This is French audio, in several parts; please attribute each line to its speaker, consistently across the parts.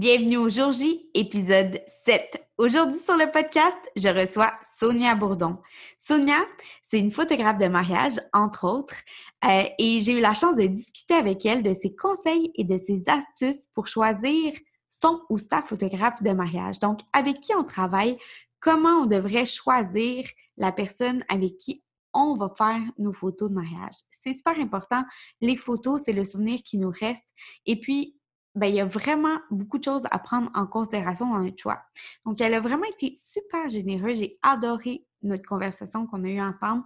Speaker 1: bienvenue au jour J, épisode 7. Aujourd'hui sur le podcast, je reçois Sonia Bourdon. Sonia, c'est une photographe de mariage, entre autres, euh, et j'ai eu la chance de discuter avec elle de ses conseils et de ses astuces pour choisir son ou sa photographe de mariage. Donc, avec qui on travaille, comment on devrait choisir la personne avec qui on va faire nos photos de mariage. C'est super important. Les photos, c'est le souvenir qui nous reste. Et puis, ben, il y a vraiment beaucoup de choses à prendre en considération dans notre choix. Donc, elle a vraiment été super généreuse. J'ai adoré notre conversation qu'on a eue ensemble.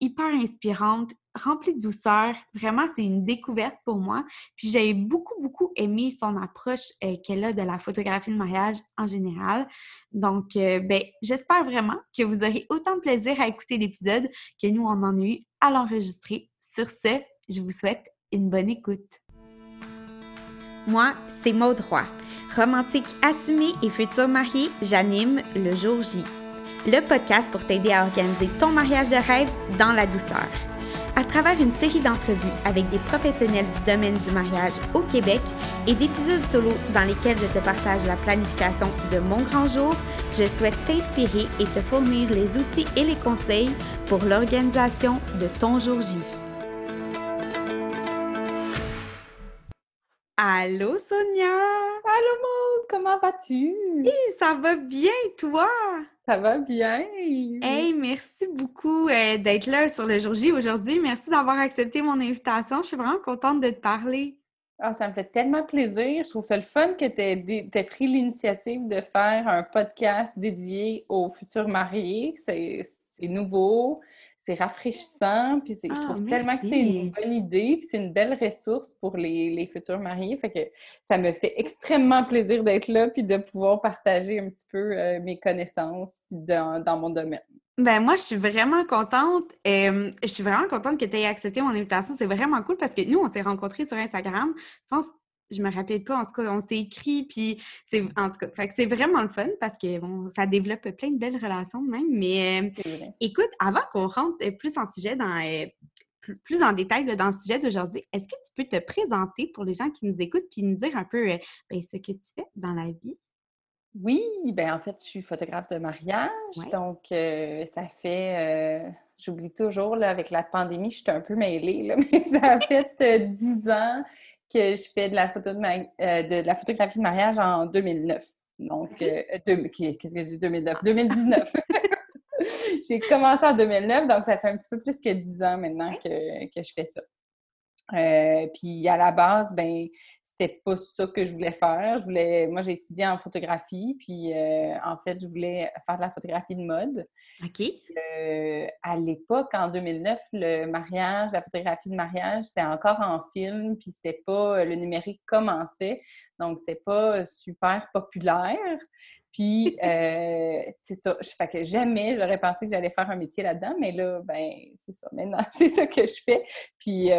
Speaker 1: hyper inspirante, remplie de douceur. Vraiment, c'est une découverte pour moi. Puis j'ai beaucoup, beaucoup aimé son approche euh, qu'elle a de la photographie de mariage en général. Donc, euh, ben, j'espère vraiment que vous aurez autant de plaisir à écouter l'épisode que nous, on en a eu à l'enregistrer. Sur ce, je vous souhaite une bonne écoute. Moi, c'est Maud Roy. Romantique assumée et future mariée, j'anime le jour J. Le podcast pour t'aider à organiser ton mariage de rêve dans la douceur. À travers une série d'entrevues avec des professionnels du domaine du mariage au Québec et d'épisodes solo dans lesquels je te partage la planification de mon grand jour, je souhaite t'inspirer et te fournir les outils et les conseils pour l'organisation de ton jour J. Allô Sonia!
Speaker 2: Allô Maud, comment vas-tu?
Speaker 1: ça va bien, toi?
Speaker 2: Ça va bien.
Speaker 1: Hey, merci beaucoup euh, d'être là sur le jour J aujourd'hui. Merci d'avoir accepté mon invitation. Je suis vraiment contente de te parler.
Speaker 2: Ah, ça me fait tellement plaisir. Je trouve ça le fun que tu aies, pris l'initiative de faire un podcast dédié aux futurs mariés. C'est nouveau c'est rafraîchissant, puis je ah, trouve tellement que c'est une bonne idée, puis c'est une belle ressource pour les, futurs mariés. Fait que ça me fait extrêmement plaisir d'être là, puis de pouvoir partager un petit peu euh, mes connaissanses dans, mon domaine.
Speaker 1: Ben moi, je suis vraiment contente. je suis vraiment contente que tu aies accepté mon invitation. C'est vraiment cool parce que nous, on s'est rencontrés sur Instagram. Je pense je me rappelle pas, en tout cas, on s'est écrit, puis c'est, en tout cas, c'est vraiment le fun parce que, bon, ça développe plein de belles relations même, mais euh, écoute, avant qu'on rentre euh, plus en sujet dans, euh, plus en détail dans le sujet d'aujourd'hui, est-ce que tu peux te présenter pour les gens qui nous écoutent puis nous dire un peu ben, ce que tu fais dans la vie?
Speaker 2: Oui, ben en fait, je suis photographe de mariage, donc ça fait... J'oublie toujours, là, avec la pandémie, je suis un peu mêlée, là, mais ça a fait dix ans que je fais de la, photo de, euh, de, la photographie de mariage en 2009. Donc, euh, qu'est-ce que je dis 2009? 2019. J'ai commencé en 2009, donc ça fait un petit peu plus que 10 ans maintenant que, que je fais ça. Euh, puis à la base, ben c'était pas ça que je voulais faire. Je voulais, moi, j'ai étudié en photographie, puis euh, en fait, je voulais faire de la photographie de mode.
Speaker 1: OK.
Speaker 2: Euh, à l'époque, en 2009, le mariage, la photographie de mariage, c'était encore en film, puis c'était pas, le numérique commençait, donc c'était pas super populaire. Puis, euh, c'est ça. Fait que jamais j'aurais pensé que j'allais faire un métier là-dedans, mais là, ben, c'est ça. Maintenant, c'est ça que je fais. Puis,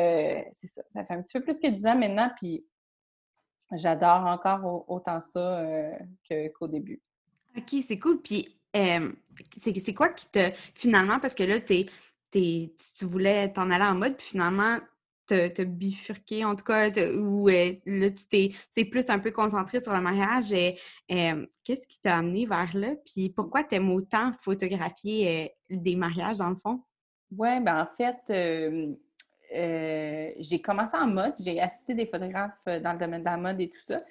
Speaker 2: c'est ça. Ça fait un petit peu plus que dix ans maintenant. Puis, J'adore encore autant ça euh, qu'au début.
Speaker 1: OK, c'est cool. Puis, c'est quoi qui te. Finalement, parce que là, tu voulais t'en aller en mode, puis finalement, te, bifurquer, en tout cas, ou euh, là, tu t'es plus un peu concentré sur le mariage. Qu'est-ce qui t'a amené vers là? Puis pourquoi tu aimes autant photographier euh, des mariages, dans le fond?
Speaker 2: Oui, ben en fait, euh, j'ai commencé en mode, j'ai assisté des photographes euh, dans le domaine de la mode et tout ça.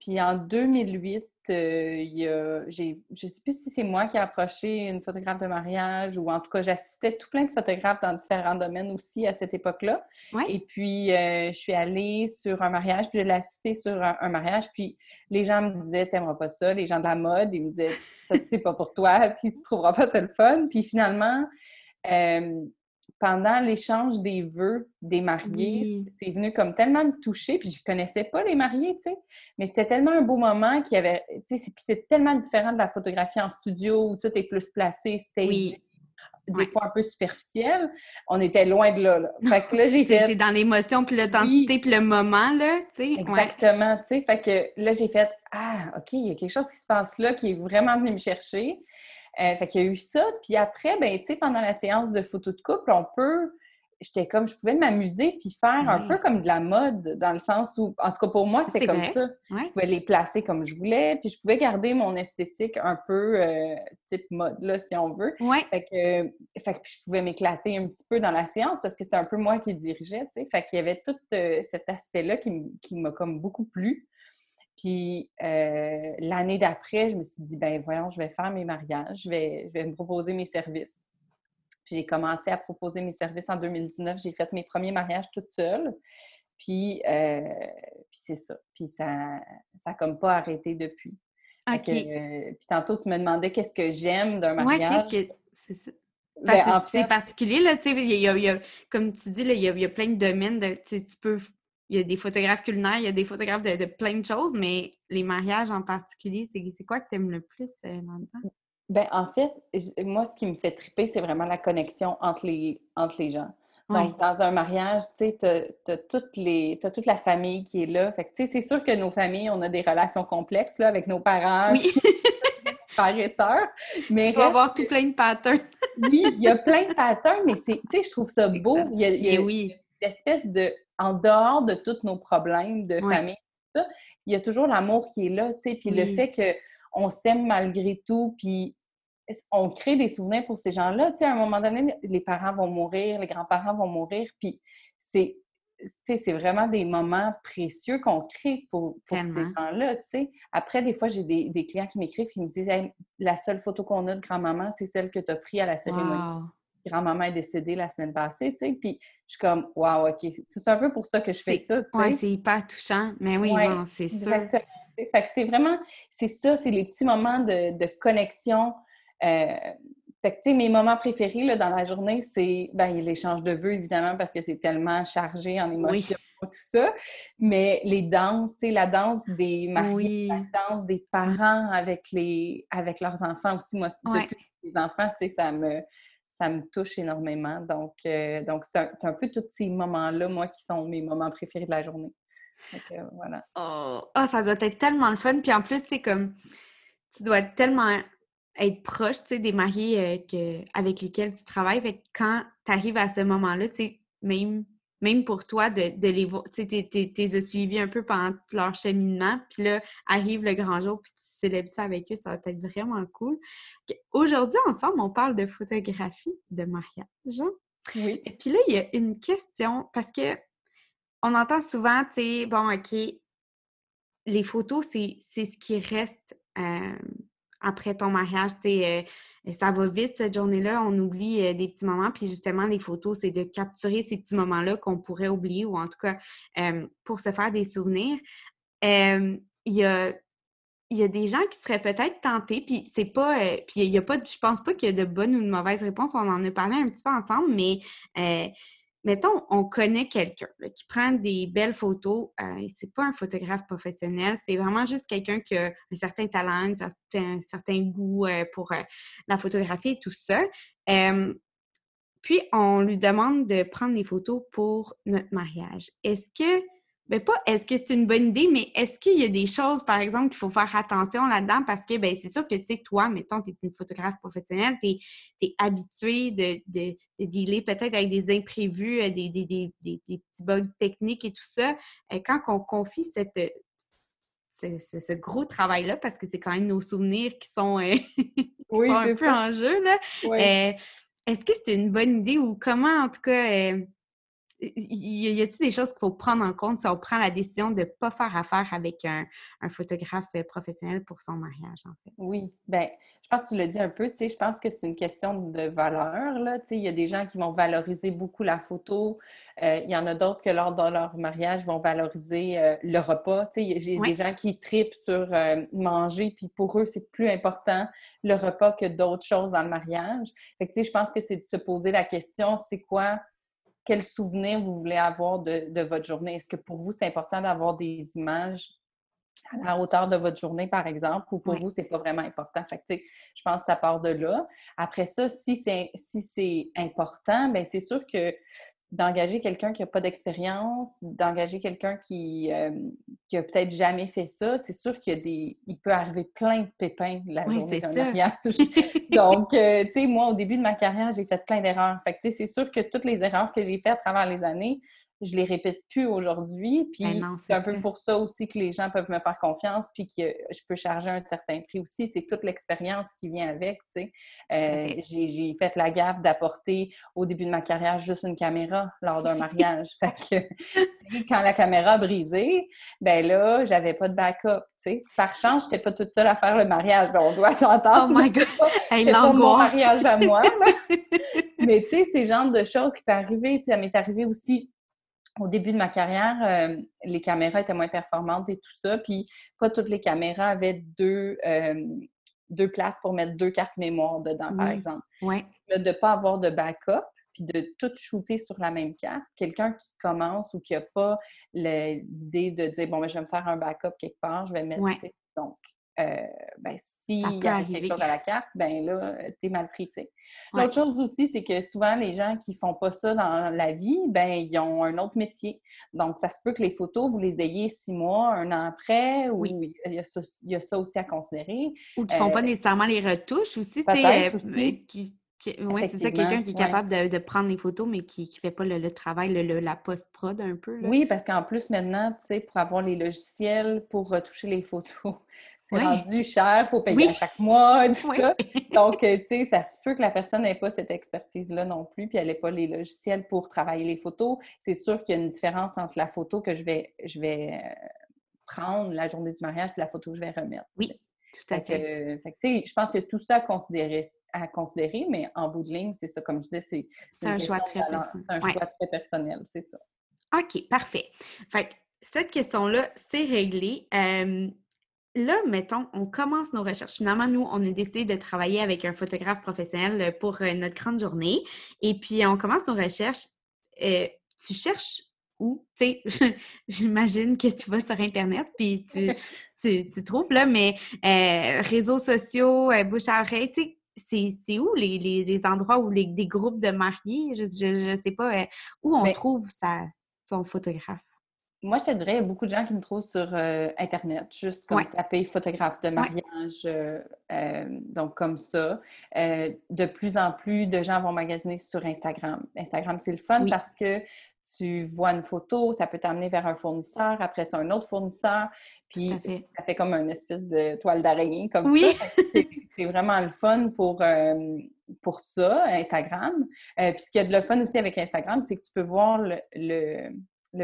Speaker 2: Puis en 2008, euh, il y a, je ne sais plus si c'est moi qui ai approché une photographe de mariage ou en tout cas, j'assistais tout plein de photographes dans différents domaines aussi à cette époque-là. Et puis, je suis allée sur un mariage, puis je l'ai assisté sur un, mariage. Puis les gens me disaient, t'aimeras pas ça. Les gens de la mode, ils me disaient, ça, c'est pas pour toi, puis tu trouveras pas ça le fun. Puis finalement, pendant l'échange des vœux des mariés, c'est venu comme tellement me toucher, puis je connaissais pas les mariés, tu sais, mais c'était tellement un beau moment qu'il y avait, tu sais, c'est tellement différent de la photographie en studio où tout est plus placé, stage, des fois un peu superficiel. On était loin de là, là. Fait que là, j'ai fait...
Speaker 1: dans l'émotion, puis l'authenticité, puis le moment, là, tu
Speaker 2: sais. Exactement, tu sais, fait que là, j'ai fait « Ah, OK, il y a quelque chose qui se passe là qui est vraiment venu me chercher. » Euh, fait qu'il y a eu ça. Puis après, ben, tu sais, pendant la séance de photo de couple, on peut j'étais comme, je pouvais m'amuser puis faire un peu comme de la mode, dans le sens où, en tout cas pour moi, c'était comme ça. Je pouvais les placer comme je voulais, puis je pouvais garder mon esthétique un peu euh, type mode, là, si on veut. Fait que, fait que je pouvais m'éclater un petit peu dans la séance parce que c'était un peu moi qui dirigeais, tu sais. Fait qu'il y avait tout euh, cet aspect-là qui m'a comme beaucoup plu. Puis euh, l'année d'après, je me suis dit, ben voyons, je vais faire mes mariages, je vais, je vais me proposer mes services. Puis j'ai commencé à proposer mes services en 2019. J'ai fait mes premiers mariages toute seule. Puis, euh, puis c'est ça. Puis ça n'a comme pas arrêté depuis. OK. Euh, puis tantôt, tu me demandais qu'est-ce que j'aime d'un mariage. Oui, qu'est-ce que... C'est ça.
Speaker 1: Ben, c'est particulier, là, tu sais, y comme tu dis, il, y a, plein de domaines, de, tu peux, il y a des photographes culinaires, il y a des photographes de, plein de choses, mais les mariages en particulier, c'est quoi que tu aimes le plus euh, dans
Speaker 2: ben, en fait, moi, ce qui me fait triper, c'est vraiment la connexion entre les, entre les gens. Donc, dans un mariage, tu sais, tu as, toute la famille qui est là. Fait que, tu sais, c'est sûr que nos familles, on a des relations complexes, là, avec nos parents. Oui. frères et sœurs.
Speaker 1: Mais tu avoir tout plein de patterns.
Speaker 2: oui, il y a plein de patterns, mais c'est, tu sais, je trouve ça beau. Il y a, il y a, oui. une espèce de, en dehors de tous nos problèmes de famille, il y a toujours l'amour qui est là, tu sais, puis le fait qu'on s'aime malgré tout, puis on crée des souvenirs pour ces gens-là. Tu sais, à un moment donné, les parents vont mourir, les grands-parents vont mourir, puis c'est c'est vraiment des moments précieux qu'on crée pour, pour ces gens-là. Après, des fois, j'ai des, des, clients qui m'écrivent qui me disent La seule photo qu'on a de grand-maman, c'est celle que tu as prise à la cérémonie. Grand-maman est décédée la semaine passée. Tu sais. Puis je suis comme Waouh, OK. C'est un peu pour ça que je fais ça.
Speaker 1: Oui, c'est hyper touchant. Mais oui, c'est ça.
Speaker 2: Fait que c'est vraiment, c'est ça, c'est les petits moments de, de connexion euh, fait que, mes moments préférés là, dans la journée, c'est ben, l'échange de vœux, évidemment, parce que c'est tellement chargé en émotions, tout ça. Mais les danses, la danse des mariés, la danse des parents avec, les, avec leurs enfants aussi. Moi, depuis les enfants, ça me, ça me touche énormément. Donc, euh, donc c'est un, peu tous ces moments-là, moi, qui sont mes moments préférés de la journée. Voilà.
Speaker 1: Oh. oh, ça doit être tellement le fun. Puis en plus, c'est comme, tu dois tellement être proche, tu sais, des mariés euh, que, avec lesquels tu travailles. Quand tu arrives à ce moment-là, tu sais, même, même pour toi, de, les voir, tu sais, tu les suivis un peu pendant leur cheminement, puis là, arrive le grand jour, puis tu célèbres ça avec eux, ça va être vraiment cool. Aujourd'hui, ensemble, on parle de photographie de mariage. Hein? Oui. Et puis là, il y a une question, parce que on entend souvent, tu sais, bon, OK, les photos, c'est ce qui reste euh, après ton mariage, tu sais, euh, ça va vite cette journée-là, on oublie euh, des petits moments, puis justement, les photos, c'est de capturer ces petits moments-là qu'on pourrait oublier, ou en tout cas, pour se faire des souvenirs. Il y a il y a des gens qui seraient peut-être tentés, puis c'est pas, euh, puis il y a pas, je pense pas qu'il y a de bonnes ou de mauvaises réponses, on en a parlé un petit peu ensemble, mais mettons, on connaît quelqu'un qui prend des belles photos. Euh, c'est pas un photographe professionnel, c'est vraiment juste quelqu'un qui a un certain talent, un certain goût euh, pour euh, la photographie et tout ça. puis, on lui demande de prendre des photos pour notre mariage. Est-ce que ben pas est-ce que c'est une bonne idée, mais est-ce qu'il y a des choses, par exemple, qu'il faut faire attention là-dedans? Parce que ben, c'est sûr que tu sais, toi, mettons, tu es une photographe professionnelle, tu es, habitué de, de, de dealer peut-être avec des imprévus, euh, des, des, des, des, petits bugs techniques et tout ça. Euh, quand on confie cette, ce, gros travail-là, parce que c'est quand même nos souvenirs qui sont, euh, un peu en jeu, là. est-ce que c'est une bonne idée ou comment, en tout cas, y a-t-il des choses qu'il faut prendre en compte si on prend la décision de ne pas faire affaire avec un, photographe euh, professionnel pour son mariage, en fait?
Speaker 2: Oui, bien, je pense que tu l'as dit un peu, tu sais, je pense que c'est une question de valeur, là, tu sais, il y a des gens qui vont valoriser beaucoup la photo, euh, il y en a d'autres que lors de leur mariage vont valoriser euh, le repas, tu sais, j'ai des gens qui tripent sur manger, puis pour eux, c'est plus important le repas que d'autres choses dans le mariage. Fait que, tu sais, je pense que c'est de se poser la question, c'est quoi quel souvenir vous voulez avoir de, votre journée? Est-ce que pour vous, c'est important d'avoir des images à la hauteur de votre journée, par exemple, ou pour vous, c'est pas vraiment important? Fait que, je pense que ça part de là. Après ça, si c'est si important, bien c'est sûr que d'engager quelqu'un qui n'a pas d'expérience, d'engager quelqu'un qui, euh, qui a peut-être jamais fait ça, c'est sûr qu'il y a des. Il peut arriver plein de pépins la journée d'un mariage. Donc, euh, tu sais, moi, au début de ma carrière, j'ai fait plein d'erreurs. Fait que, tu sais, c'est sûr que toutes les erreurs que j'ai faites à travers les années, je les répète plus aujourd'hui. Puis ben c'est un peu pour ça aussi que les gens peuvent me faire confiance, puis que je peux charger un certain prix aussi. C'est toute l'expérience qui vient avec. Tu sais. Euh, j'ai fait la gaffe d'apporter au début de ma carrière juste une caméra lors d'un mariage. fait que quand la caméra a brisé, ben là, j'avais pas de backup. Tu sais. Par chance, j'étais pas toute seule à faire le mariage. Ben, on doit s'entendre.
Speaker 1: Oh my God!
Speaker 2: C'est pas mon mariage à moi. Mais tu sais, c'est le genre de choses qui peuvent arriver. Tu sais, ça m'est arrivé aussi au début de ma carrière, euh, les caméras étaient moins performantes et tout ça. Puis pas toutes les caméras avaient deux, euh, deux places pour mettre deux cartes mémoire dedans, par exemple.
Speaker 1: Ouais.
Speaker 2: De ne pas avoir de backup, puis de tout shooter sur la même carte. Quelqu'un qui commence ou qui n'a pas l'idée de dire bon, ben, je vais me faire un backup quelque part, je vais mettre. Donc, euh, ben, s'il y a quelque chose à la carte, ben là, t'es mal pris, L'autre chose aussi, c'est que souvent, les gens qui font pas ça dans la vie, ben, ils ont un autre métier. Donc, ça se peut que les photos, vous les ayez six mois, un an après, ou il, y a ça, aussi à considérer.
Speaker 1: Ou qui font pas euh, nécessairement les retouches aussi, tu sais. Euh, oui, c'est ça, quelqu'un qui est capable de, prendre les photos, mais qui ne fait pas le, travail, le, la post-prod un peu.
Speaker 2: Oui, parce qu'en plus, maintenant, tu sais, pour avoir les logiciels pour retoucher les photos, c'est rendu cher, il faut payer à chaque mois, tout ça. Donc, euh, tu sais, ça se peut que la personne n'ait pas cette expertise-là non plus, puis elle n'ait pas les logiciels pour travailler les photos. C'est sûr qu'il y a une différence entre la photo que je vais, je vais euh, prendre la journée du mariage et la photo que je vais remettre.
Speaker 1: Oui, tout à fait.
Speaker 2: fait je pense qu'il y a tout ça à considérer, à considérer, mais en bout de ligne, c'est ça, comme je dis, c'est
Speaker 1: un, choix très,
Speaker 2: personnel. un choix très personnel, c'est ça.
Speaker 1: OK, parfait. Fait cette question-là, c'est réglé. Euh, là, mettons, on commence nos recherches. Finalement, nous, on a décidé de travailler avec un photographe professionnel pour euh, notre grande journée. Et puis, on commence nos recherches. Euh, tu cherches où? Tu sais, j'imagine que tu vas sur Internet, puis tu, tu, trouves, là, mais euh, réseaux sociaux, bouche à oreille, tu sais, c'est où les, endroits où les, des groupes de mariés? Je ne sais pas où on trouve sa, son photographe?
Speaker 2: Moi, je te dirais, il y a beaucoup de gens qui me trouvent sur euh, Internet, juste comme taper photographe de mariage, euh, euh, donc comme ça. de plus en plus de gens vont magasiner sur Instagram. Instagram, c'est le fun parce que tu vois une photo, ça peut t'amener vers un fournisseur, après c'est un autre fournisseur, puis ça fait comme une espèce de toile d'araignée comme ça. C'est vraiment le fun pour, pour ça, Instagram. puis ce qu'il y a de le fun aussi avec Instagram, c'est que tu peux voir le le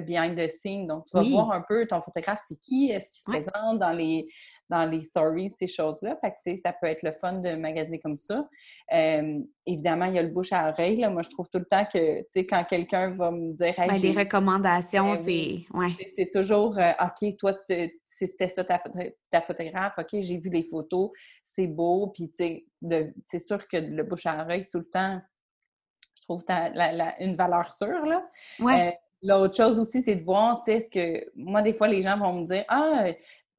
Speaker 2: behind the scene. Donc, tu vas voir un peu ton photographe, c'est qui, est-ce qu'il se présente dans les, dans les stories, ces choses-là. Fait que, tu sais, ça peut être le fun de magasiner comme ça. évidemment, il y a le bouche à oreille. Moi, je trouve tout le temps que, tu sais, quand quelqu'un va me dire...
Speaker 1: Hey, ben, les recommandations, ben c'est... Ouais.
Speaker 2: C'est toujours, euh, OK, toi, c'était ça ta, ta, photographe. OK, j'ai vu les photos, c'est beau. Puis, tu sais, c'est sûr que le bouche à oreille, tout le temps, je trouve une valeur sûre, là.
Speaker 1: Ouais.
Speaker 2: L'autre chose aussi, c'est de voir, tu sais, ce que moi, des fois, les gens vont me dire Ah,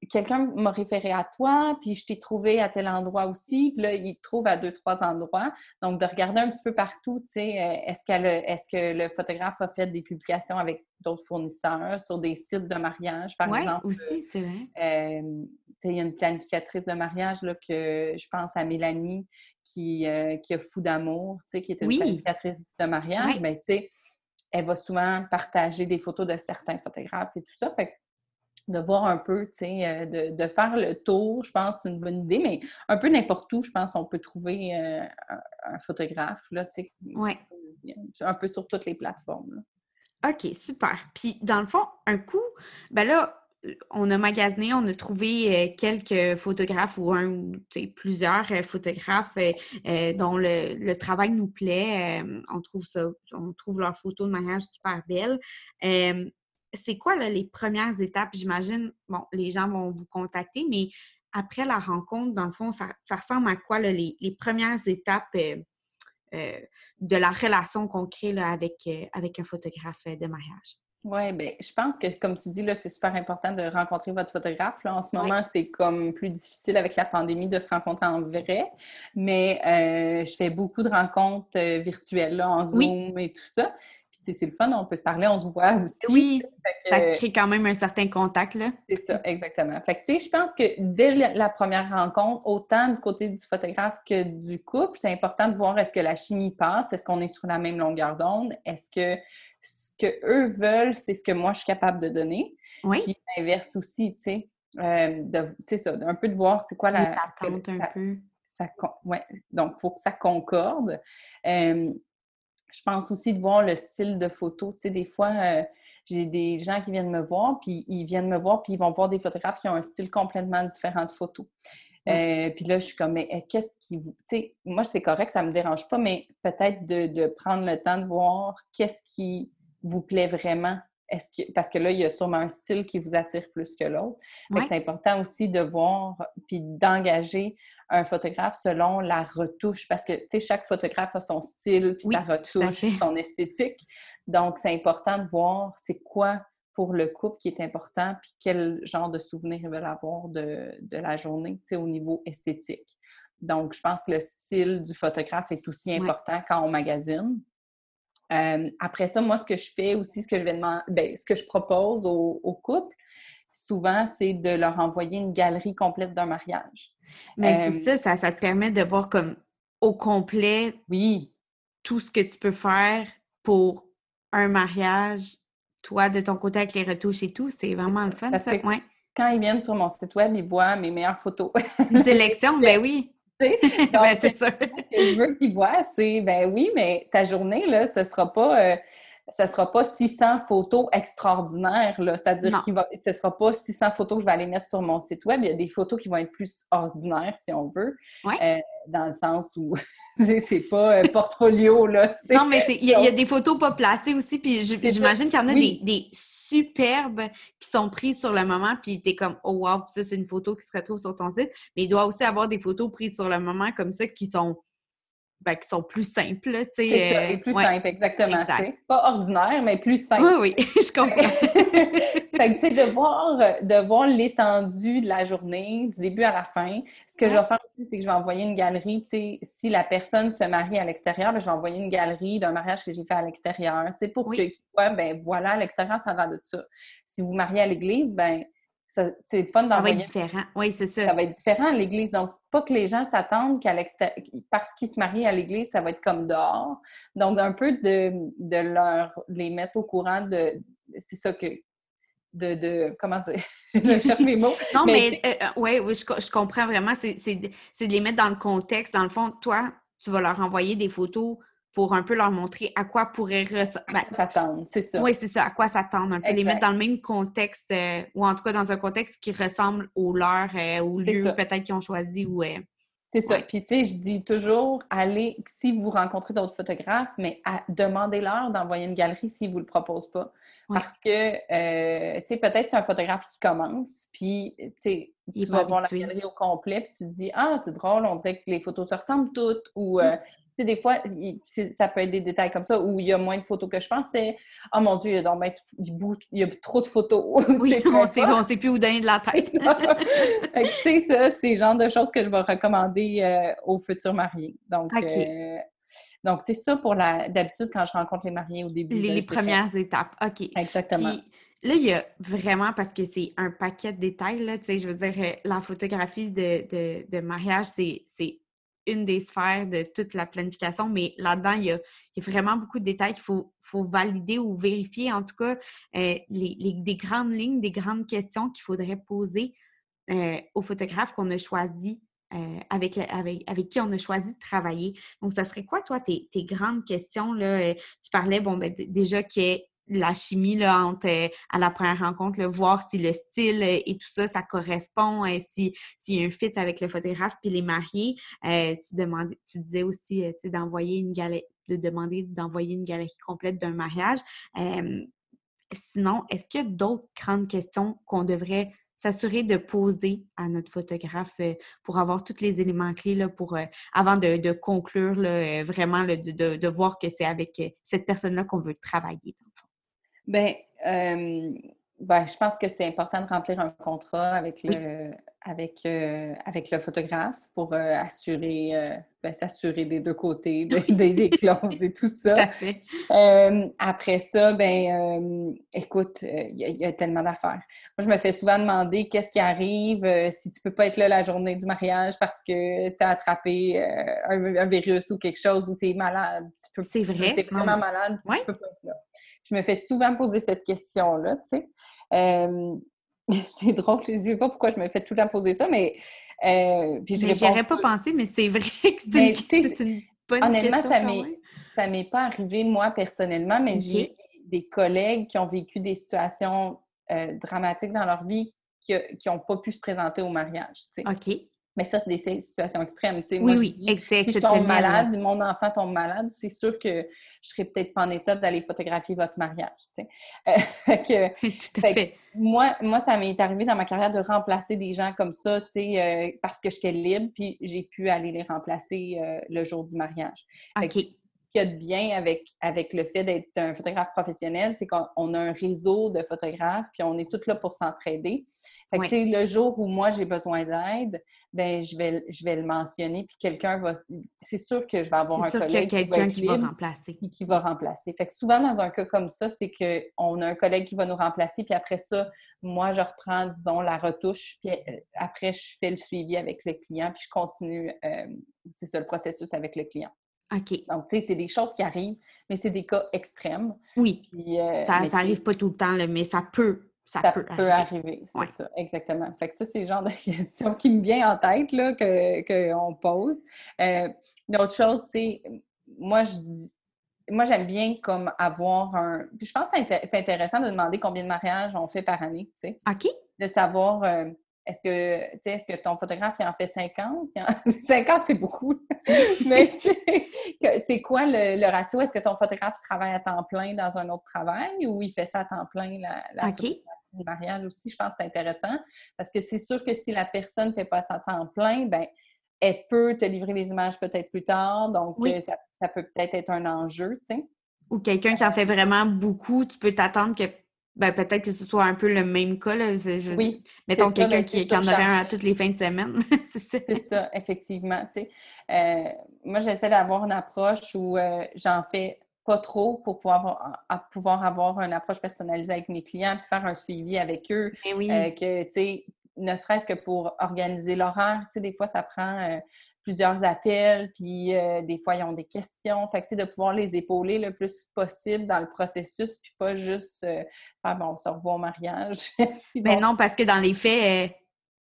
Speaker 2: quelqu'un m'a référé à toi, puis je t'ai trouvé à tel endroit aussi, puis là, il te trouve à deux, trois endroits. Donc, de regarder un petit peu partout, tu sais, euh, est-ce, est que le photographe a fait des publications avec d'autres fournisseurs sur des sites de mariage, par exemple?
Speaker 1: aussi, c'est vrai.
Speaker 2: Euh, il y a une planificatrice de mariage, là, que je pense à Mélanie, qui, euh, qui a Fou d'amour, tu sais, qui est une planificatrice de mariage, mais tu sais, elle va souvent partager des photos de certains photographes et tout ça. Fait de voir un peu, tu sais, euh, de, faire le tour, je pense, c'est une bonne idée, mais un peu n'importe où, je pense, on peut trouver euh, un, photographe, là, tu sais, un peu sur toutes les plateformes.
Speaker 1: OK, super. Puis, dans le fond, un coup, ben là, on a magasiné, on a trouvé euh, quelques photographes ou plusieurs euh, photographes euh, dont le, travail nous plaît. on trouve ça, on trouve leurs photos de mariage super belles. c'est quoi les premières étapes? J'imagine, bon, les gens vont vous contacter, mais après la rencontre, dans le fond, ça, ressemble à quoi les, premières étapes de la relation qu'on crée avec un photographe de mariage?
Speaker 2: Oui, bien, je pense que, comme tu dis, là, c'est super important de rencontrer votre photographe. Là. En ce moment, c'est comme plus difficile avec la pandémie de se rencontrer en vrai, mais euh, je fais beaucoup de rencontres euh, virtuelles, là, en Zoom et tout ça. C'est le fun, on peut se parler, on se voit aussi.
Speaker 1: Oui, ça crée quand même un certain contact, là.
Speaker 2: C'est ça, exactement. Fait que, tu sais, je pense que dès la première rencontre, autant du côté du photographe que du couple, c'est important de voir est-ce que la chimie passe, est-ce qu'on est sur la même longueur d'onde, est-ce que ce que eux veulent, c'est ce que moi, je suis capable de donner.
Speaker 1: Oui.
Speaker 2: Puis l'inverse aussi, tu sais. Euh, c'est ça, un peu de voir c'est quoi la...
Speaker 1: un peu.
Speaker 2: Ça, ouais, donc, il faut que ça concorde. Euh, je pense aussi de voir le style de photo. Tu sais, des fois, euh, j'ai des gens qui viennent me voir, puis ils viennent me voir, puis ils vont voir des photographes qui ont un style complètement différent de photo. Euh, puis là, je suis comme, mais euh, qu'est-ce qui vous. Tu sais, moi, c'est correct, ça ne me dérange pas, mais peut-être de, prendre le temps de voir qu'est-ce qui vous plaît vraiment. Est-ce que, parce que là, il y a sûrement un style qui vous attire plus que l'autre. C'est important aussi de voir puis d'engager un photographe selon la retouche, parce que, chaque photographe a son style, puis sa retouche, son esthétique. Donc, c'est important de voir c'est quoi pour le couple qui est important, puis quel genre de souvenirs ils veulent avoir de, la journée, au niveau esthétique. Donc, je pense que le style du photographe est aussi important quand on magazine. Euh, après ça, moi, ce que je fais aussi, ce que je vais demander, ben, ce que je propose au couple, souvent, c'est de leur envoyer une galerie complète d'un mariage.
Speaker 1: Mais c'est ça, ça, te permet de voir comme au complet
Speaker 2: oui.
Speaker 1: tout ce que tu peux faire pour un mariage, toi, de ton côté avec les retouches et tout. C'est vraiment le fun, ça.
Speaker 2: Quand ils viennent sur mon site web, ils voient mes meilleures photos.
Speaker 1: Une sélection, ben oui.
Speaker 2: ben, c'est sûr. Ce que je veux qu'ils voient, c'est ben oui, mais ta journée, là, ce sera pas. Euh, ce sera pas 600 photos extraordinaires, c'est-à-dire que ce sera pas 600 photos que je vais aller mettre sur mon site web. Il y a des photos qui vont être plus ordinaires, si on veut, euh, dans le sens où c'est pas un portfolio, là.
Speaker 1: Non, mais il y, a des photos pas placées aussi, puis j'imagine qu'il y en a des, superbes qui sont prises sur le moment, puis t'es comme « Oh wow! » ça, c'est une photo qui se retrouve sur ton site. Mais il doit aussi avoir des photos prises sur le moment comme ça qui sont ben, qui sont plus simples.
Speaker 2: C'est ça, et plus simples, exactement. Pas ordinaire, mais plus simple.
Speaker 1: Oui, oui, je comprends.
Speaker 2: fait que, tu sais, de voir, de voir l'étendue de la journée, du début à la fin. Ce que je vais faire aussi, c'est que je vais envoyer une galerie, tu sais, si la personne se marie à l'extérieur, ben, je vais envoyer une galerie d'un mariage que j'ai fait à l'extérieur, tu sais, pour que, ben voilà, à l'extérieur, ça va de ça. Si vous mariez à l'église, ben c'est fun d'envoyer.
Speaker 1: Ça va être différent. Oui, c'est ça.
Speaker 2: Ça va être différent à l'église. Donc, pas que les gens s'attendent qu'à l'extérieur, parce qu'ils se marient à l'église, ça va être comme dehors. Donc, un peu de, de leur, les mettre au courant de, c'est ça que, de, de, comment dire, je cherche mes mots.
Speaker 1: non, mais, euh, euh, oui, je, je, comprends vraiment. C'est de les mettre dans le contexte. Dans le fond, toi, tu vas leur envoyer des photos pour un peu leur montrer à quoi pourrait ben,
Speaker 2: s'attendre, c'est ça.
Speaker 1: Oui, c'est ça, à quoi s'attendre, un peu les mettre dans le même contexte, euh, ou en tout cas dans un contexte qui ressemble au leur, euh, au lieu peut-être qu'ils ont choisi. ou... Euh,
Speaker 2: c'est ça. Puis, tu sais, je dis toujours, allez, si vous rencontrez d'autres photographes, mais demandez-leur d'envoyer une galerie s'ils ne vous le proposent pas. Parce que, tu sais, peut-être c'est un photographe qui commence, puis, tu sais, tu vas voir la galerie au complet, puis tu te dis, ah, c'est drôle, on dirait que les photos se ressemblent toutes, ou, sais, des fois, ça peut être des détails comme ça où il y a moins de photos que je pensais. Oh mon Dieu, il y a, donc, il y a trop de photos.
Speaker 1: Oui, on ne sait plus où donner de la tête.
Speaker 2: tu sais, ça, c'est le genre de choses que je vais recommander euh, aux futurs mariés. Donc, euh, donc c'est ça pour la. D'habitude, quand je rencontre les mariés au début.
Speaker 1: Les, premières étapes. OK.
Speaker 2: Exactement.
Speaker 1: là, il y a vraiment, parce que c'est un paquet de détails, là, tu sais, je veux dire, euh, la photographie de, de, de mariage, c'est une des sphères de toute la planification, mais là-dedans, il y, a, vraiment beaucoup de détails qu'il faut, valider ou vérifier, en tout cas, euh, les, des grandes lignes, des grandes questions qu'il faudrait poser euh, aux photographes qu'on a choisi. Euh, avec, avec, qui on a choisi de travailler. Donc, ça serait quoi, toi, tes, grandes questions? Là? Tu parlais, bon, ben, déjà qu'il y ait la chimie là, entre, euh, à la première rencontre, voir si le style euh, et tout ça, ça correspond, euh, s'il y a un fit avec le photographe puis les mariés. tu, demandais, tu disais aussi d'envoyer une galerie, de demander d'envoyer une galerie complète d'un mariage. sinon, est-ce qu'il y a d'autres grandes questions qu'on devrait s'assurer de poser à notre photographe pour avoir tous les éléments clés là, pour, avant de, conclure vraiment de, de, voir que c'est avec cette personne-là qu'on veut travailler?
Speaker 2: Ben, euh, ben, je pense que c'est important de remplir un contrat avec le, avec, euh, avec le photographe pour euh, assurer, ben, s'assurer des deux côtés, des, clauses et tout ça. après ça, ben, écoute, il y, a tellement d'affaires. Moi, je me fais souvent demander qu'est-ce qui arrive si tu peux pas être là la journée du mariage parce que tu as attrapé un, virus ou quelque chose ou tu es malade.
Speaker 1: C'est vrai?
Speaker 2: Tu es vraiment malade, tu peux pas être là je me fais souvent poser cette question-là, tu sais. Euh, c'est drôle, je ne sais pas pourquoi je me fais tout le temps poser ça, mais...
Speaker 1: Euh, puis je pas pensé, mais c'est vrai que c'est une, bonne
Speaker 2: honnêtement, question. Honnêtement, ça m'est pas arrivé, moi, personnellement, mais j'ai des collègues qui ont vécu des situations euh, dramatiques dans leur vie qui n'ont pas pu se présenter au mariage.
Speaker 1: OK.
Speaker 2: Mais ça, c'est des situations extrêmes.
Speaker 1: oui, moi, oui,
Speaker 2: je dis, si je tombe malade, mon enfant tombe malade, c'est sûr que je serais peut-être pas en état d'aller photographier votre mariage. Euh,
Speaker 1: Tout à fait.
Speaker 2: moi, moi, ça m'est arrivé dans ma carrière de remplacer des gens comme ça, tu sais, euh, parce que j'étais libre, puis j'ai pu aller les remplacer euh, le jour du mariage.
Speaker 1: OK. ce
Speaker 2: qu'il y a de bien avec, avec le fait d'être un photographe professionnel, c'est qu'on a un réseau de photographes, puis on est tous là pour s'entraider. Fait que, le jour où moi j'ai besoin d'aide, ben je vais, je vais le mentionner, puis quelqu'un va. C'est sûr que je vais avoir un collègue
Speaker 1: qui, va, qui va remplacer.
Speaker 2: Qui va remplacer. Fait que souvent, dans un cas comme ça, c'est qu'on a un collègue qui va nous remplacer, puis après ça, moi, je reprends, disons, la retouche, puis euh, après, je fais le suivi avec le client, puis je continue. Euh, c'est ça le processus avec le client.
Speaker 1: OK.
Speaker 2: Donc, tu sais, c'est des choses qui arrivent, mais c'est des cas extrêmes.
Speaker 1: Oui. Euh, ça n'arrive pas tout le temps, mais ça peut
Speaker 2: ça, peut, arriver. c'est ça, exactement. Fait que ça, c'est le genre de question qui me vient en tête, là, qu'on pose. Euh, une autre chose, tu sais, moi, je dis, moi, j'aime bien comme avoir un... Puis je pense que c'est intéressant de demander combien de mariages on fait par année, tu sais.
Speaker 1: OK.
Speaker 2: De savoir... Euh, est-ce que, tu est-ce que ton photographe, il en fait 50? 50, c'est beaucoup. Mais c'est quoi le, ratio? Est-ce que ton photographe travaille à temps plein dans un autre travail ou il fait ça à temps plein, la, la du mariage aussi? Je pense que c'est intéressant parce que c'est sûr que si la personne ne fait pas ça à temps plein, ben elle peut te livrer les images peut-être plus tard. Donc, euh, ça, peut peut-être être un enjeu, tu sais.
Speaker 1: Ou quelqu'un qui en fait vraiment beaucoup, tu peux t'attendre que ben, peut-être que ce soit un peu le même cas. Là. oui. Mettons quelqu'un ben, qui, en aurait un à toutes les fins de semaine.
Speaker 2: c'est ça. effectivement. Euh, moi, j'essaie d'avoir une approche où euh, j'en fais pas trop pour pouvoir avoir, pouvoir avoir une approche personnalisée avec mes clients puis faire un suivi avec eux.
Speaker 1: Ben oui. Euh,
Speaker 2: que, tu sais, ne serait-ce que pour organiser l'horaire, tu sais, des fois, ça prend plusieurs appels, puis euh, des fois, ils ont des questions. Fait que, de pouvoir les épauler le plus possible dans le processus, puis pas juste euh, faire, bon, on se revoit au mariage.
Speaker 1: Mais non, parce que dans les faits, euh,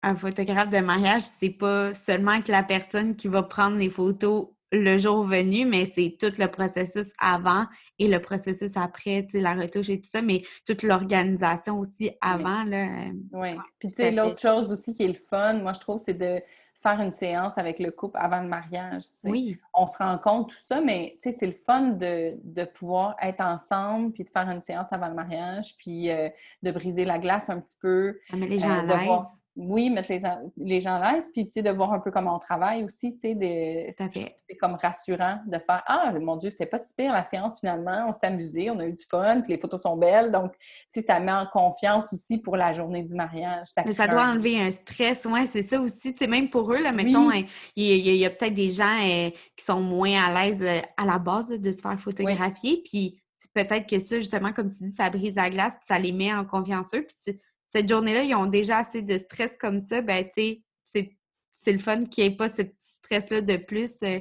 Speaker 1: un photographe de mariage, c'est pas seulement que la personne qui va prendre les photos le jour venu, mais c'est tout le processus avant et le processus après, tu sais, la retouche et tout ça, mais toute l'organisation aussi avant. Là,
Speaker 2: oui. Puis, tu sais, l'autre chose aussi qui est le fun, moi, je trouve, c'est de faire une séance avec le couple avant le mariage.
Speaker 1: Oui.
Speaker 2: On se rend compte tout ça, mais c'est le fun de, de, pouvoir être ensemble, puis de faire une séance avant le mariage, puis euh, de briser la glace un petit peu.
Speaker 1: Ah, mais les gens euh, à l'aise
Speaker 2: oui, mettre les, les gens à l'aise, puis, tu sais, de voir un peu comment on travaille aussi, tu sais, c'est comme rassurant de faire « Ah, mon Dieu, c'était pas si pire la séance, finalement, on s'est amusé, on a eu du fun, puis les photos sont belles. » Donc, tu sais, ça met en confiance aussi pour la journée du mariage.
Speaker 1: Ça Mais ça doit enlever un stress, ouais, c'est ça aussi, tu sais, même pour eux, là, mettons, hein, il y, a, peut-être des gens euh, qui sont moins à l'aise euh, à la base de se faire photographier, puis peut-être que ça, justement, comme tu dis, ça brise la glace, puis ça les met en confiance eux, puis cette journée-là, ils ont déjà assez de stress comme ça, ben, tu sais, c'est le fun qu'il n'y ait pas ce petit stress-là de plus. Euh,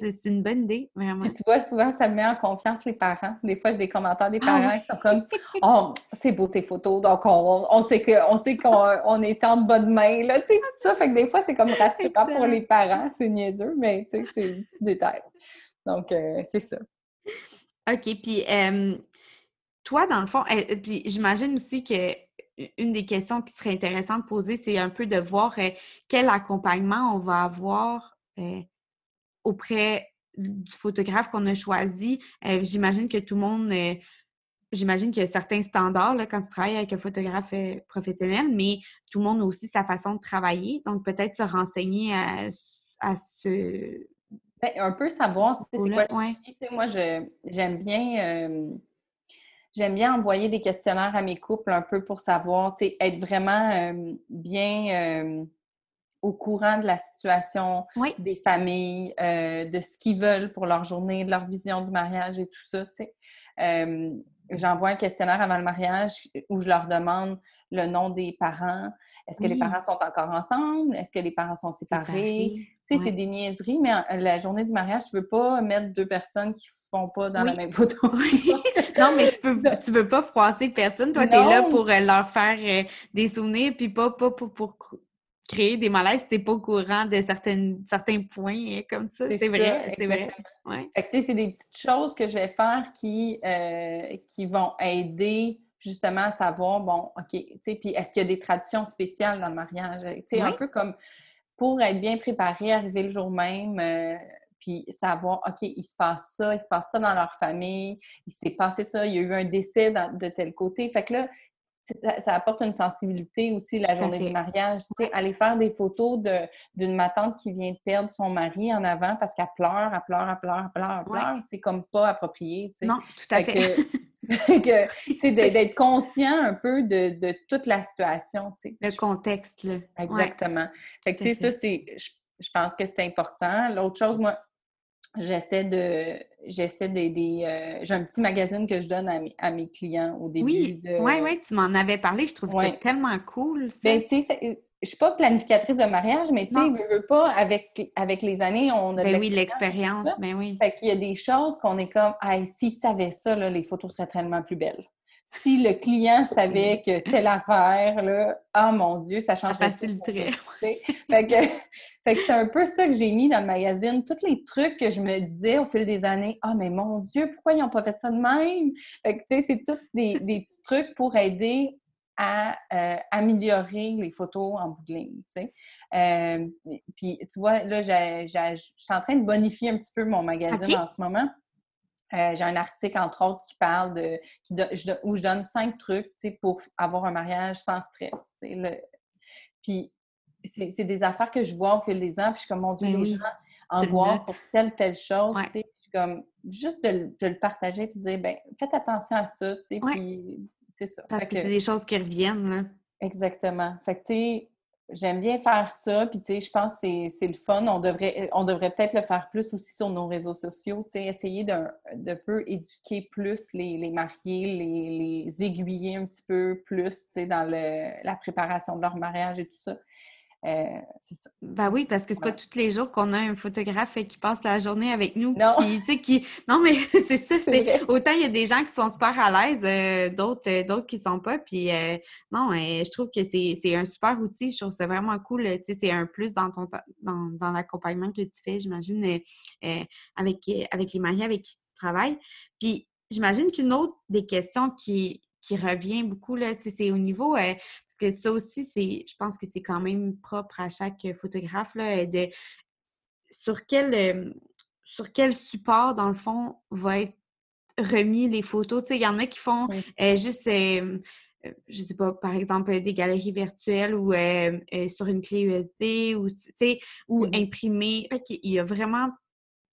Speaker 1: c'est une bonne idée, vraiment.
Speaker 2: tu vois, souvent, ça met en confiance les parents. Des fois, j'ai des commentaires des ah parents qui sont comme Oh, c'est beau tes photos, donc on, sait qu'on sait qu'on est en bonne main, là, tu sais, tout ça. Fait que des fois, c'est comme rassurant pour les parents. C'est niaiseux, mais tu sais, c'est un petit détail. Donc, euh, c'est ça.
Speaker 1: OK. Puis, toi, dans le fond, puis j'imagine aussi que une des questions qui serait intéressante de poser, c'est un peu de voir euh, quel accompagnement on va avoir euh, auprès du photographe qu'on a choisi. Euh, j'imagine que tout le monde, j'imagine qu'il y a certains standards là, quand tu travailles avec un photographe professionnel, mais tout le monde a aussi sa façon de travailler. Donc, peut-être se renseigner à, ce.
Speaker 2: Ben, un peu savoir, tu sais, c'est quoi le Moi, j'aime bien j'aime bien envoyer des questionnaires à mes couples un peu pour savoir, être vraiment euh, bien euh, au courant de la situation des familles, euh, de ce qu'ils veulent pour leur journée, de leur vision du mariage et tout ça. J'envoie un questionnaire avant le mariage où je leur demande le nom des parents, est-ce que les parents sont encore ensemble? Est-ce que les parents sont séparés? Tu sais, c'est des niaiseries, mais la journée du mariage, tu veux pas mettre deux personnes qui font pas dans la même photo.
Speaker 1: non, mais tu peux, tu veux pas froisser personne. Toi, tu es là pour euh, leur faire euh, des souvenirs, puis pas, pas pour, créer des malaises si t'es pas au courant de certaines, certains points hein, comme ça. C'est vrai, c'est vrai.
Speaker 2: Fait que, tu sais, c'est des petites choses que je vais faire qui, euh, qui vont aider justement à savoir, bon, OK, tu sais, puis est-ce qu'il y a des traditions spéciales dans le mariage? Tu sais, un peu comme pour être bien préparé, arriver le jour même, euh, puis savoir, OK, il se passe ça, il se passe ça dans leur famille, il s'est passé ça, il y a eu un décès de tel côté. Fait que là, ça, apporte une sensibilité aussi la journée du mariage. Tu sais, aller faire des photos d'une matante qui vient de perdre son mari en avant parce qu'elle pleure, elle pleure, elle pleure, elle pleure, elle pleure, c'est comme pas approprié. Tu sais.
Speaker 1: Non, tout à fait.
Speaker 2: d'être conscient un peu de, toute la situation.
Speaker 1: Le contexte, là.
Speaker 2: Exactement. fait que, ça, c'est, je, pense que c'est important. L'autre chose, moi, j'essaie de, j'essaie des, euh, j'ai un petit magazine que je donne à mes, clients au début.
Speaker 1: Oui, oui, oui, tu m'en avais parlé. Je trouve ça tellement cool.
Speaker 2: Ben, tu sais, je suis pas planificatrice de mariage, mais tu sais, je veux pas, avec, avec les années, on a
Speaker 1: ben oui, l'expérience, ben oui.
Speaker 2: Fait qu'il y a des choses qu'on est comme, hey, s'il savait ça, là, les photos seraient tellement plus belles. Si le client savait que telle affaire, là, oh mon Dieu, ça change.
Speaker 1: Ça faciliterait.
Speaker 2: fait que, fait que c'est un peu ça que j'ai mis dans le magazine. Tous les trucs que je me disais au fil des années, ah, oh, mais mon Dieu, pourquoi ils n'ont pas fait ça de même? Fait que, tu sais, c'est tous des, des petits trucs pour aider à euh, améliorer les photos en bout de ligne, tu sais. Euh, puis, tu vois, là, je suis en train de bonifier un petit peu mon magazine en ce moment. Euh, j'ai un article, entre autres, qui parle de, où je donne cinq trucs, tu sais, pour avoir un mariage sans stress, tu sais. Puis, c'est des affaires que je vois au fil des ans, puis je suis comme, mon Dieu, ben les gens angoissent pour telle, telle chose, tu sais. comme, juste de, le partager, puis de dire, ben faites attention à ça, tu sais, puis c'est ça.
Speaker 1: Parce que, c'est des choses qui reviennent, là.
Speaker 2: Exactement. Fait que, tu sais, j'aime bien faire ça, puis, tu sais, je pense que c'est le fun. On devrait, on devrait peut-être le faire plus aussi sur nos réseaux sociaux, tu sais, essayer de, de peu éduquer plus les, les mariés, les, les, aiguiller un petit peu plus, tu sais, dans le, la préparation de leur mariage et tout ça. Euh, c'est ça.
Speaker 1: Ben oui, parce que c'est pas tous les jours qu'on a un photographe qui passe la journée avec nous. Non. Qui, qui... non, mais c'est ça. Autant il y a des gens qui sont super à l'aise, euh, d'autres, euh, d'autres qui sont pas. Puis non, je trouve que c'est, un super outil. Je trouve ça vraiment cool. c'est un plus dans ton dans, dans l'accompagnement que tu fais, j'imagine, avec, avec les mariés avec qui tu travailles. Puis j'imagine qu'une autre des questions qui, qui revient beaucoup, là, c'est au niveau parce que ça aussi, c'est, je pense que c'est quand même propre à chaque photographe, là, de sur quel, euh, sur quel support, dans le fond, va être remis les photos. Tu sais, il y en a qui font euh, juste, euh, je sais pas, par exemple, des galeries virtuelles ou sur une clé USB ou, tu sais, ou imprimer. il y a vraiment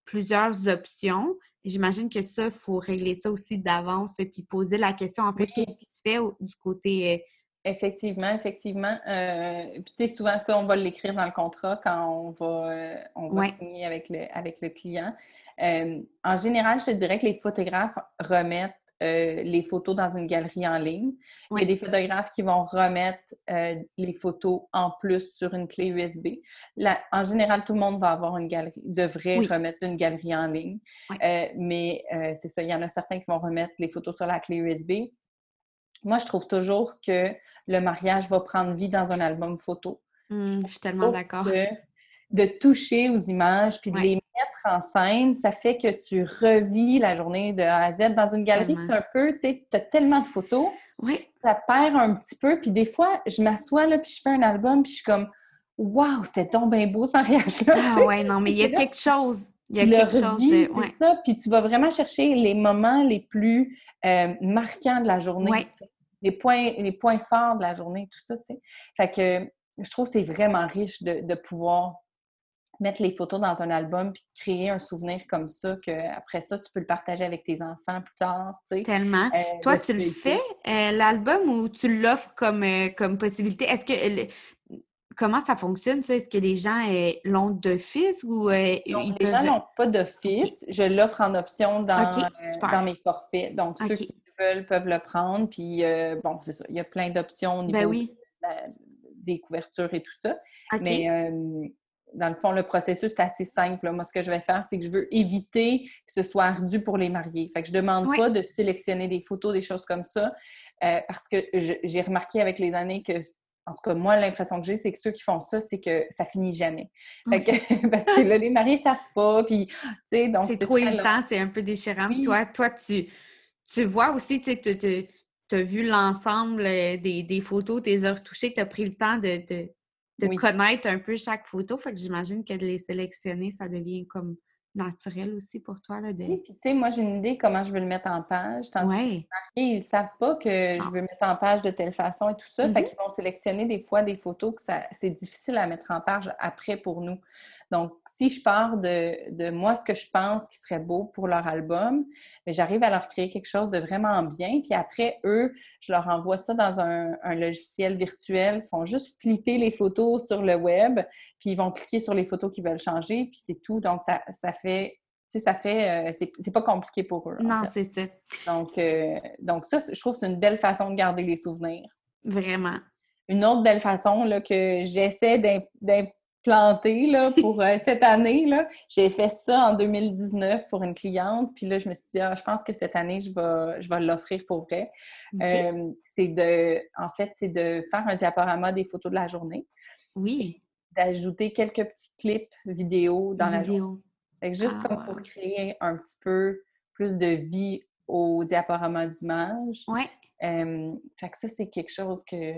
Speaker 1: plusieurs options. J'imagine que ça, il faut régler ça aussi d'avance et puis poser la question, en fait, qu'est-ce qui se fait du côté
Speaker 2: Effectivement, effectivement. Euh, puis, tu sais, souvent, ça, on va l'écrire dans le contrat quand on va, euh, on va signer avec le, avec le client. Euh, en général, je te dirais que les photographes remettent les photos dans une galerie en ligne. Il y a des photographes qui vont remettre les photos en plus sur une clé USB. en général, tout le monde va avoir une galerie, devrait remettre une galerie en ligne. mais c'est ça, il y en a certains qui vont remettre les photos sur la clé USB moi, je trouve toujours que le mariage va prendre vie dans un album photo.
Speaker 1: Mmh, je suis tellement d'accord.
Speaker 2: De toucher aux images puis de les mettre en scène, ça fait que tu revis la journée de A à Z. Dans une galerie, c'est un peu, tu sais, tu as tellement de photos.
Speaker 1: Oui.
Speaker 2: Ça perd un petit peu. Puis des fois, je m'assois là, puis je fais un album, puis je suis comme, waouh, c'était donc bien beau ce mariage-là.
Speaker 1: Ah ouais, non, mais il y a quelque chose. Il y a quelque chose
Speaker 2: de. C'est ça. Puis tu vas vraiment chercher les moments les plus euh, marquants de la journée les points, les points forts de la journée, tout ça, tu sais. Fait que je trouve que c'est vraiment riche de, pouvoir mettre les photos dans un album puis créer un souvenir comme ça que après ça tu peux le partager avec tes enfants plus tard
Speaker 1: tellement euh, toi tu le fais euh, l'album ou tu l'offres comme comme possibilité? Est-ce que comment ça fonctionne ça? Est-ce que les gens l'ont d'office ou
Speaker 2: les gens n'ont pas d'office. Je l'offre en option dans dans mes forfaits. Donc ceux qui veulent peuvent le prendre. Puis bon c'est ça. Il y a plein d'options au
Speaker 1: ben
Speaker 2: niveau des couvertures et tout ça. Mais dans le fond, le processus, c'est assez simple. Moi, ce que je vais faire, c'est que je veux éviter que ce soit ardu pour les mariés. Fait que je ne demande pas de sélectionner des photos, des choses comme ça, euh, parce que j'ai remarqué avec les années que, en tout cas, moi, l'impression que j'ai, c'est que ceux qui font ça, c'est que ça finit jamais. Fait que, parce que là, les mariés ne savent pas, puis, tu sais, donc...
Speaker 1: C'est trop temps, c'est un peu déchirant. Toi, toi, tu, tu vois aussi, tu sais, tu as vu l'ensemble euh, des, des, photos, tes heures touchées, tu as pris le temps de de connaître un peu chaque photo. Fait que j'imagine que de les sélectionner, ça devient comme naturel aussi pour toi. Là, de...
Speaker 2: Oui, puis tu sais, moi, j'ai une idée comment je veux le mettre en page. Tandis ouais. que ils ne savent pas que je veux mettre en page de telle façon et tout ça. Fait mm-hmm. qu'ils vont sélectionner des fois des photos que c'est difficile à mettre en page après pour nous. Donc, si je pars de, moi, ce que je pense qui serait beau pour leur album, ben, j'arrive à leur créer quelque chose de vraiment bien. Puis après, eux, je leur envoie ça dans un, logiciel virtuel. Ils font juste flipper les photos sur le web, puis ils vont cliquer sur les photos qu'ils veulent changer, puis c'est tout. Donc, ça, ça fait tu sais, ça fait, euh, c'est pas compliqué pour eux.
Speaker 1: Non, c'est ça.
Speaker 2: Donc, euh, donc ça, je trouve que c'est une belle façon de garder les souvenirs.
Speaker 1: Vraiment.
Speaker 2: Une autre belle façon là, que j'essaie planté là, pour euh, cette année. Là. J'ai fait ça en 2019 pour une cliente. Puis là, je me suis dit, ah, je pense que cette année, je vais, je vais l'offrir pour vrai. Euh, c'est de, en fait, c'est de faire un diaporama des photos de la journée.
Speaker 1: Oui.
Speaker 2: D'ajouter quelques petits clips vidéo dans la journée. juste ah, comme pour créer un petit peu plus de vie au diaporama d'image.
Speaker 1: Oui.
Speaker 2: Euh, fait que ça, c'est quelque chose que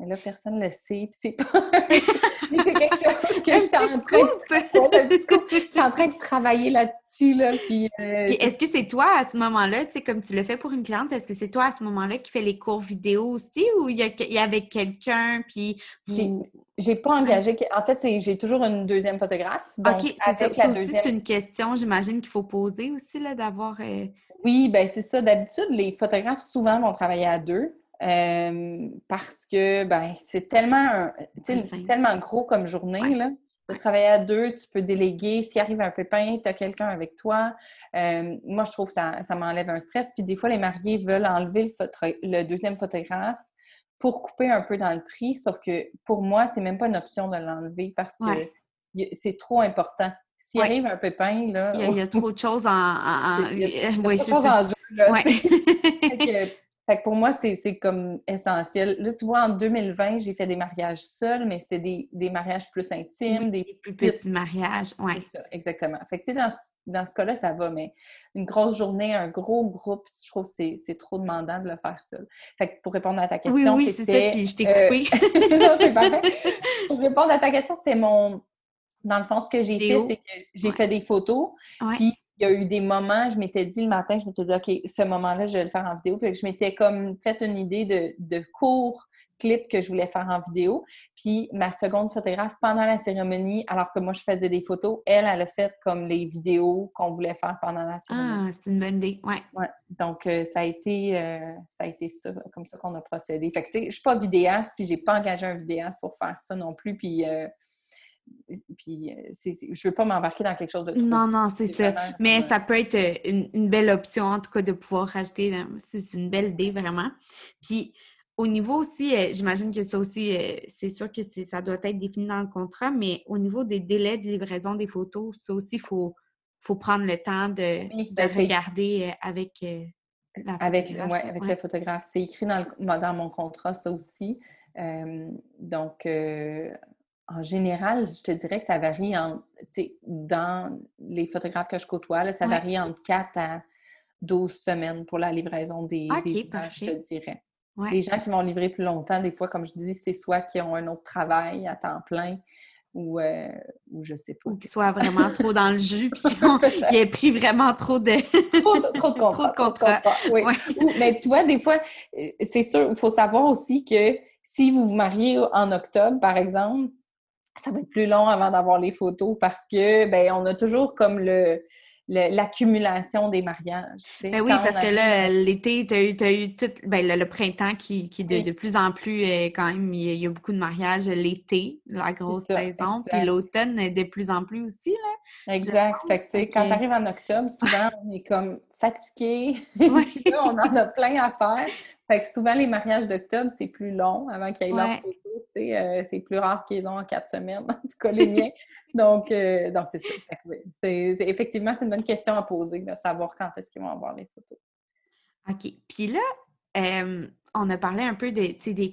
Speaker 2: mais là, personne ne le sait. c'est pas. c'est quelque chose que je suis en, train... en train de travailler là-dessus. Là, puis,
Speaker 1: euh, est-ce que c'est toi à ce moment-là, tu sais, comme tu le fais pour une cliente, est-ce que c'est toi à ce moment-là qui fais les cours vidéo aussi ou il y, a... y avait quelqu'un puis
Speaker 2: vous... J'ai pas engagé. En fait, j'ai toujours une deuxième photographe.
Speaker 1: Donc, ça. Deuxième... C'est une question, j'imagine, qu'il faut poser aussi, là, d'avoir. Euh,
Speaker 2: oui, ben c'est ça. D'habitude, les photographes, souvent, vont travailler à deux. Euh, parce que ben, c'est tellement, tellement gros comme journée. Là. De travailler à deux, tu peux déléguer. S'il arrive un pépin, tu as quelqu'un avec toi. Euh, moi, je trouve que ça, ça m'enlève un stress. Puis des fois, les mariés veulent enlever le, deuxième photographe pour couper un peu dans le prix. Sauf que pour moi, c'est même pas une option de l'enlever parce que c'est trop important. S'il arrive un pépin, là...
Speaker 1: Il y, a, trop de choses en... en...
Speaker 2: Il y a, trop de choses en jeu, là, Fait que pour moi, c'est comme essentiel. Là, tu vois, en 2020, j'ai fait des mariages seuls, mais c'était des, des, mariages plus intimes, des
Speaker 1: plus petits mariages. Oui.
Speaker 2: C'est ça, exactement. Fait que, tu sais, dans, dans, ce cas-là, ça va, mais une grosse journée, un gros groupe, je trouve que c'est trop demandant de le faire seul. Fait que pour répondre à ta question,
Speaker 1: oui, oui, c'est ça, puis je t'ai coupé.
Speaker 2: Euh, non, c'est parfait. Pour répondre à ta question, c'était mon... Dans le fond, ce que j'ai fait, c'est que j'ai fait des photos, puis il y a eu des moments, je m'étais dit le matin, je m'étais dit, OK, ce moment-là, je vais le faire en vidéo. Puis je m'étais comme fait une idée de, de court clip que je voulais faire en vidéo. Puis ma seconde photographe, pendant la cérémonie, alors que moi, je faisais des photos, elle, elle a fait comme les vidéos qu'on voulait faire pendant la cérémonie.
Speaker 1: Ah, c'est une bonne idée, ouais.
Speaker 2: ouais. Donc, euh, ça a été, euh, ça a été ça, comme ça qu'on a procédé. Fait que, tu sais, je suis pas vidéaste, puis j'ai pas engagé un vidéaste pour faire ça non plus. Puis... Euh, puis, euh, je veux pas m'embarquer dans quelque chose de
Speaker 1: Non, non, c'est ça. Mais ça peut être euh, une, belle option, en tout cas, de pouvoir rajouter. C'est une belle idée, vraiment. Puis, au niveau aussi, euh, j'imagine que ça aussi, c'est sûr que ça doit être défini dans le contrat, mais au niveau des délais de livraison des photos, ça aussi, il faut, faut prendre le temps de, ben, regarder avec
Speaker 2: la avec, ouais, avec le photographe. C'est écrit dans, dans, mon contrat, ça aussi. donc, en général, je te dirais que ça varie en, dans les photographes que je côtoie, ça varie entre 4 à 12 semaines pour la livraison des, images, je te dirais. Les gens qui vont livrer plus longtemps, des fois, comme je dis, c'est soit qui ont un autre travail à temps plein ou, euh, ou je sais pas.
Speaker 1: Ou qu'ils soient vraiment trop dans le jus puis qu'ils aient pris vraiment trop de...
Speaker 2: trop, trop, de contrats. oui. Mais tu vois, des fois, euh, c'est sûr, il faut savoir aussi que si vous vous mariez en octobre, par exemple, ça va être plus long avant d'avoir les photos parce que, ben, on a toujours comme le l'accumulation des mariages.
Speaker 1: Ben oui, parce que là, l'été, tu as eu, tout ben, le, printemps qui, qui de, de, plus en plus, euh, quand même, il y, a, beaucoup de mariages l'été, la grosse saison, puis l'automne de plus en plus aussi. Là,
Speaker 2: exact. Fait que, quand tu arrives en octobre, souvent, on est comme fatigué, on en a plein à faire. Fait que souvent, les mariages d'octobre, c'est plus long avant qu'il y ait leur photo. Euh, c'est plus rare qu'ils ont en quatre semaines, en tout cas les miens. donc, euh, donc c'est ça. C'est, effectivement, c'est une bonne question à poser, de savoir quand est-ce qu'ils vont avoir les photos.
Speaker 1: OK. Puis là, euh, on a parlé un peu de, des,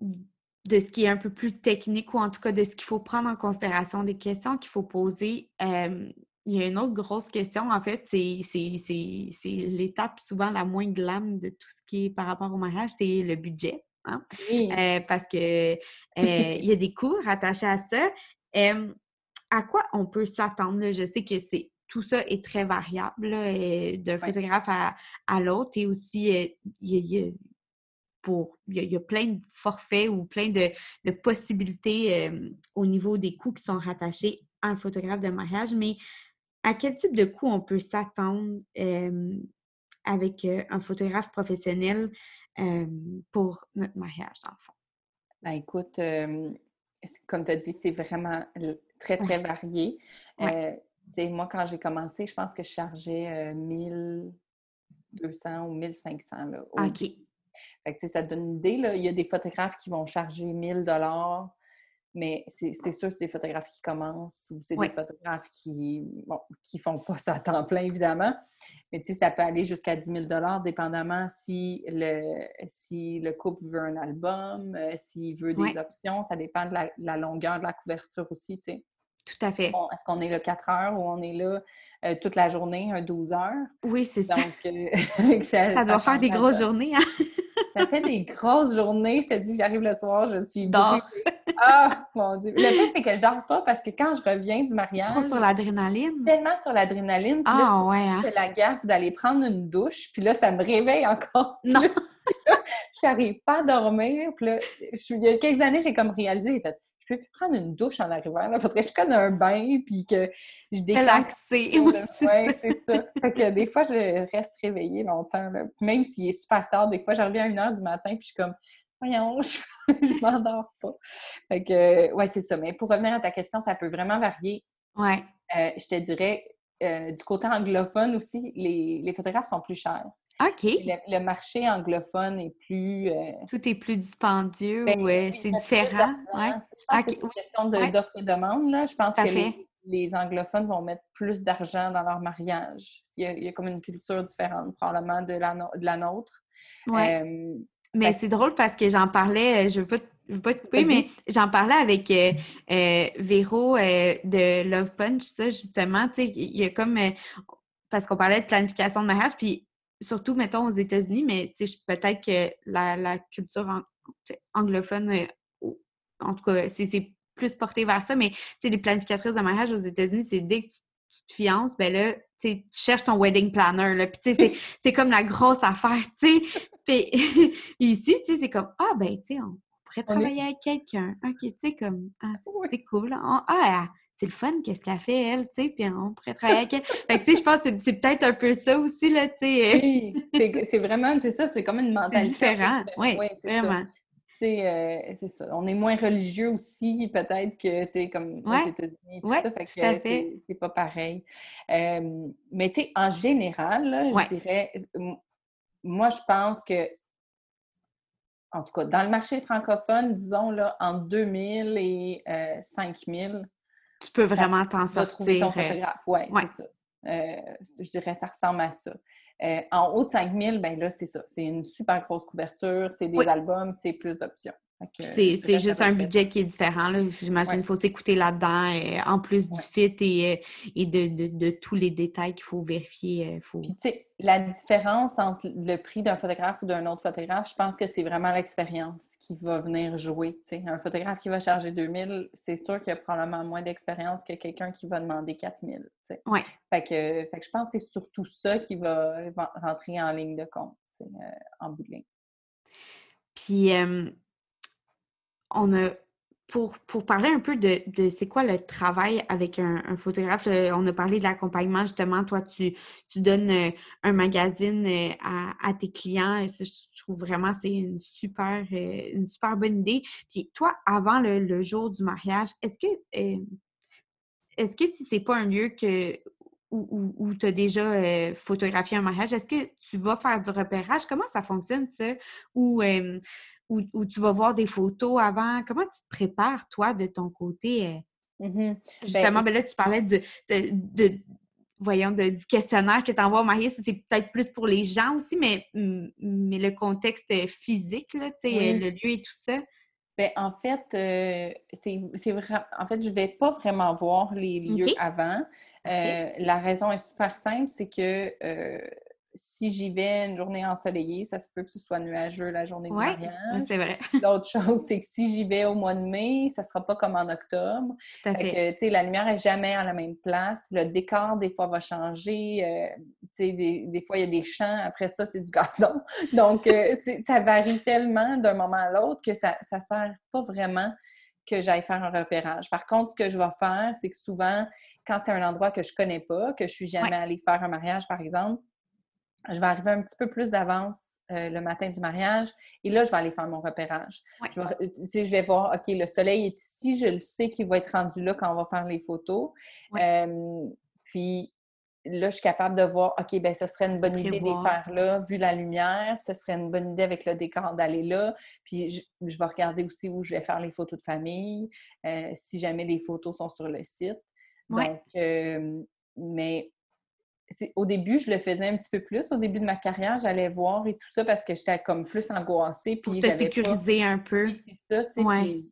Speaker 1: de ce qui est un peu plus technique ou en tout cas de ce qu'il faut prendre en considération, des questions qu'il faut poser il y a une autre grosse question, en fait, c'est l'étape souvent la moins glam de tout ce qui est par rapport au mariage, c'est le budget. Hein? Euh, parce que euh, il y a des coûts rattachés à ça. à quoi on peut s'attendre? Je sais que c'est tout ça est très variable d'un photographe à, l'autre et aussi il y, a, pour, il y, a, plein de forfaits ou plein de, de possibilités au niveau des coûts qui sont rattachés à un photographe de mariage, mais à quel type de coût on peut s'attendre avec un photographe professionnel pour notre mariage, dans le fond?
Speaker 2: Ben, écoute, comme tu as dit, c'est vraiment très, très varié. moi, quand j'ai commencé, je pense que je chargeais 1200 ou 1500. Là,
Speaker 1: OK.
Speaker 2: Fait que, ça te donne une idée. Là. Il y a des photographes qui vont charger 1000 mais c'est sûr, c'est des photographes qui commencent ou c'est des photographes qui bon, qui font pas ça à temps plein, évidemment. Mais tu sais, ça peut aller jusqu'à 10 000 dépendamment si le, si le couple veut un album, euh, s'il veut des options. Ça dépend de la, longueur de la couverture aussi, tu sais.
Speaker 1: Tout à fait.
Speaker 2: Est-ce qu'on est là 4 heures ou on est là euh, toute la journée, un 12 heures?
Speaker 1: Oui, c'est ça. Euh, ça, doit faire des grosses journées, hein?
Speaker 2: ça fait des grosses journées. Je te dis, j'arrive le soir, je suis...
Speaker 1: Dors.
Speaker 2: Ah, mon Dieu. Le fait, c'est que je dors pas parce que quand je reviens du mariage...
Speaker 1: Trop sur l'adrénaline?
Speaker 2: Tellement sur l'adrénaline.
Speaker 1: Ah, ouais. Hein?
Speaker 2: Je fais la gaffe d'aller prendre une douche. Puis là, ça me réveille encore
Speaker 1: non.
Speaker 2: plus. Je n'arrive pas à dormir. Puis là, il y a quelques années, j'ai comme réalisé, j'ai fait je peux plus prendre une douche en arrivant. Il faudrait que je prenne un bain puis que je
Speaker 1: déclenche.
Speaker 2: Oui, c'est ça. Fait que des fois, je reste réveillée longtemps. Même s'il est super tard, des fois, je reviens à une heure du matin puis je suis comme voyons, je, m'endors pas. Fait que, ouais, c'est ça. Mais pour revenir à ta question, ça peut vraiment varier.
Speaker 1: Ouais.
Speaker 2: Euh, je te dirais, euh, du côté anglophone aussi, les, les, photographes sont plus chers.
Speaker 1: OK.
Speaker 2: Le, marché anglophone est plus. Euh,
Speaker 1: Tout est plus dispendieux ben ou c'est différent.
Speaker 2: Ouais. Je pense que c'est une question d'offre et demande. Là. Je pense que les, anglophones vont mettre plus d'argent dans leur mariage. Il y, a, comme une culture différente, probablement, de la, de la nôtre.
Speaker 1: Ouais. Mais c'est drôle parce que j'en parlais, euh, je veux pas, veux pas te couper, mais j'en parlais avec euh, euh, Véro de Love Punch, ça, justement. Tu sais, il y a comme. parce qu'on parlait de planification de mariage, puis surtout, mettons, aux États-Unis, mais tu sais, peut-être que la, culture anglophone, en tout cas, c'est plus porté vers ça, mais tu sais, les planificatrices de mariage aux États-Unis, c'est dès que tu te fiances, ben là, tu cherches ton wedding planner, là, puis tu sais, c'est comme la grosse affaire, tu sais. Puis ici, tu sais, c'est comme, ah, ben, tu sais, on pourrait travailler avec quelqu'un. OK, tu sais, comme, ah, c'est cool. ah, c'est le fun, qu'est-ce qu'elle fait, elle, tu sais, puis on pourrait travailler avec elle. fait que, tu sais, je pense que c'est peut-être un peu ça aussi, là, tu sais.
Speaker 2: oui, c'est vraiment, c'est ça, c'est comme une mentalité.
Speaker 1: C'est différent, oui, vraiment.
Speaker 2: Euh, c'est ça. On est moins religieux aussi, peut-être que, tu sais, comme aux États-Unis, tout ça. Fait que c'est pas pareil. mais, tu sais, en général, je dirais, moi, je pense que, en tout cas, dans le marché francophone, disons, là, entre 2000 et 5000, euh,
Speaker 1: tu peux vraiment t'en sortir.
Speaker 2: trouver ton photographe. Oui, c'est ça. Euh, je dirais ça ressemble à ça. Euh, en haut de 5000, ben là, c'est ça. C'est une super grosse couverture, c'est des albums, c'est plus d'options.
Speaker 1: C'est juste un budget qui est différent. J'imagine qu'il faut s'écouter là-dedans, euh, en plus du fit et, euh, et de, de, tous les détails qu'il faut vérifier. Faut...
Speaker 2: Puis, tu sais, la différence entre le prix d'un photographe ou d'un autre photographe, je pense que c'est vraiment l'expérience qui va venir jouer. Un photographe qui va charger 2000, c'est sûr qu'il a probablement moins d'expérience que quelqu'un qui va demander 4000.
Speaker 1: Ouais.
Speaker 2: Fait que, fait que je pense que c'est surtout ça qui va, rentrer en ligne de compte, en bout de ligne.
Speaker 1: Puis, on a pour, pour, parler un peu de, de c'est quoi le travail avec un, photographe, on a parlé de l'accompagnement, justement. Toi, tu, donnes euh, un magazine euh, à, à, tes clients. Et ça, je trouve vraiment c'est une super, euh, une super bonne idée. Puis toi, avant le, jour du mariage, est-ce que est-ce que si c'est pas un lieu que où, où, tu as déjà photographié un mariage, est-ce que tu vas faire du repérage? Comment ça fonctionne, ça? Ou où, tu vas voir des photos avant? Comment tu te prépares, toi, de ton côté? Euh? Mmh ben, justement, ben, là, tu parlais de, de, voyons, du questionnaire que tu envoies au marié. C'est peut-être plus pour les gens aussi, mais, mais le contexte physique, là, le lieu et tout ça?
Speaker 2: Bien, en fait, euh, c'est. En fait, je ne vais pas vraiment voir les lieux avant. Euh, la raison est super simple, c'est que si j'y vais une journée ensoleillée, ça se peut que ce soit nuageux la journée du mariage.
Speaker 1: c'est vrai.
Speaker 2: L'autre chose, c'est que si j'y vais au mois de mai, ça sera pas comme en octobre. Tout à fait. Que, la lumière est jamais à la même place. Le décor, des fois, va changer. Euh, des, des, fois, il y a des champs. Après ça, c'est du gazon. Donc, euh, ça varie tellement d'un moment à l'autre que ça ne sert pas vraiment que j'aille faire un repérage. Par contre, ce que je vais faire, c'est que souvent, quand c'est un endroit que je connais pas, que je suis jamais allée faire un mariage, par exemple, je vais arriver un petit peu plus d'avance euh, le matin du mariage et là, je vais aller faire mon repérage. Je, vais, euh, je, vais, voir, OK, le soleil est ici, je le sais qu'il va être rendu là quand on va faire les photos. puis là, je suis capable de voir, OK, ben ce serait une bonne idée de les faire là, vu la lumière, ce serait une bonne idée avec le décor d'aller là. Puis je, vais regarder aussi où je vais faire les photos de famille, euh, si jamais les photos sont sur le site. Donc, mais au début, je le faisais un petit peu plus. Au début de ma carrière, j'allais voir et tout ça parce que j'étais comme plus angoissée.
Speaker 1: Puis Pour te sécuriser un peu.
Speaker 2: Oui, c'est ça, tu sais.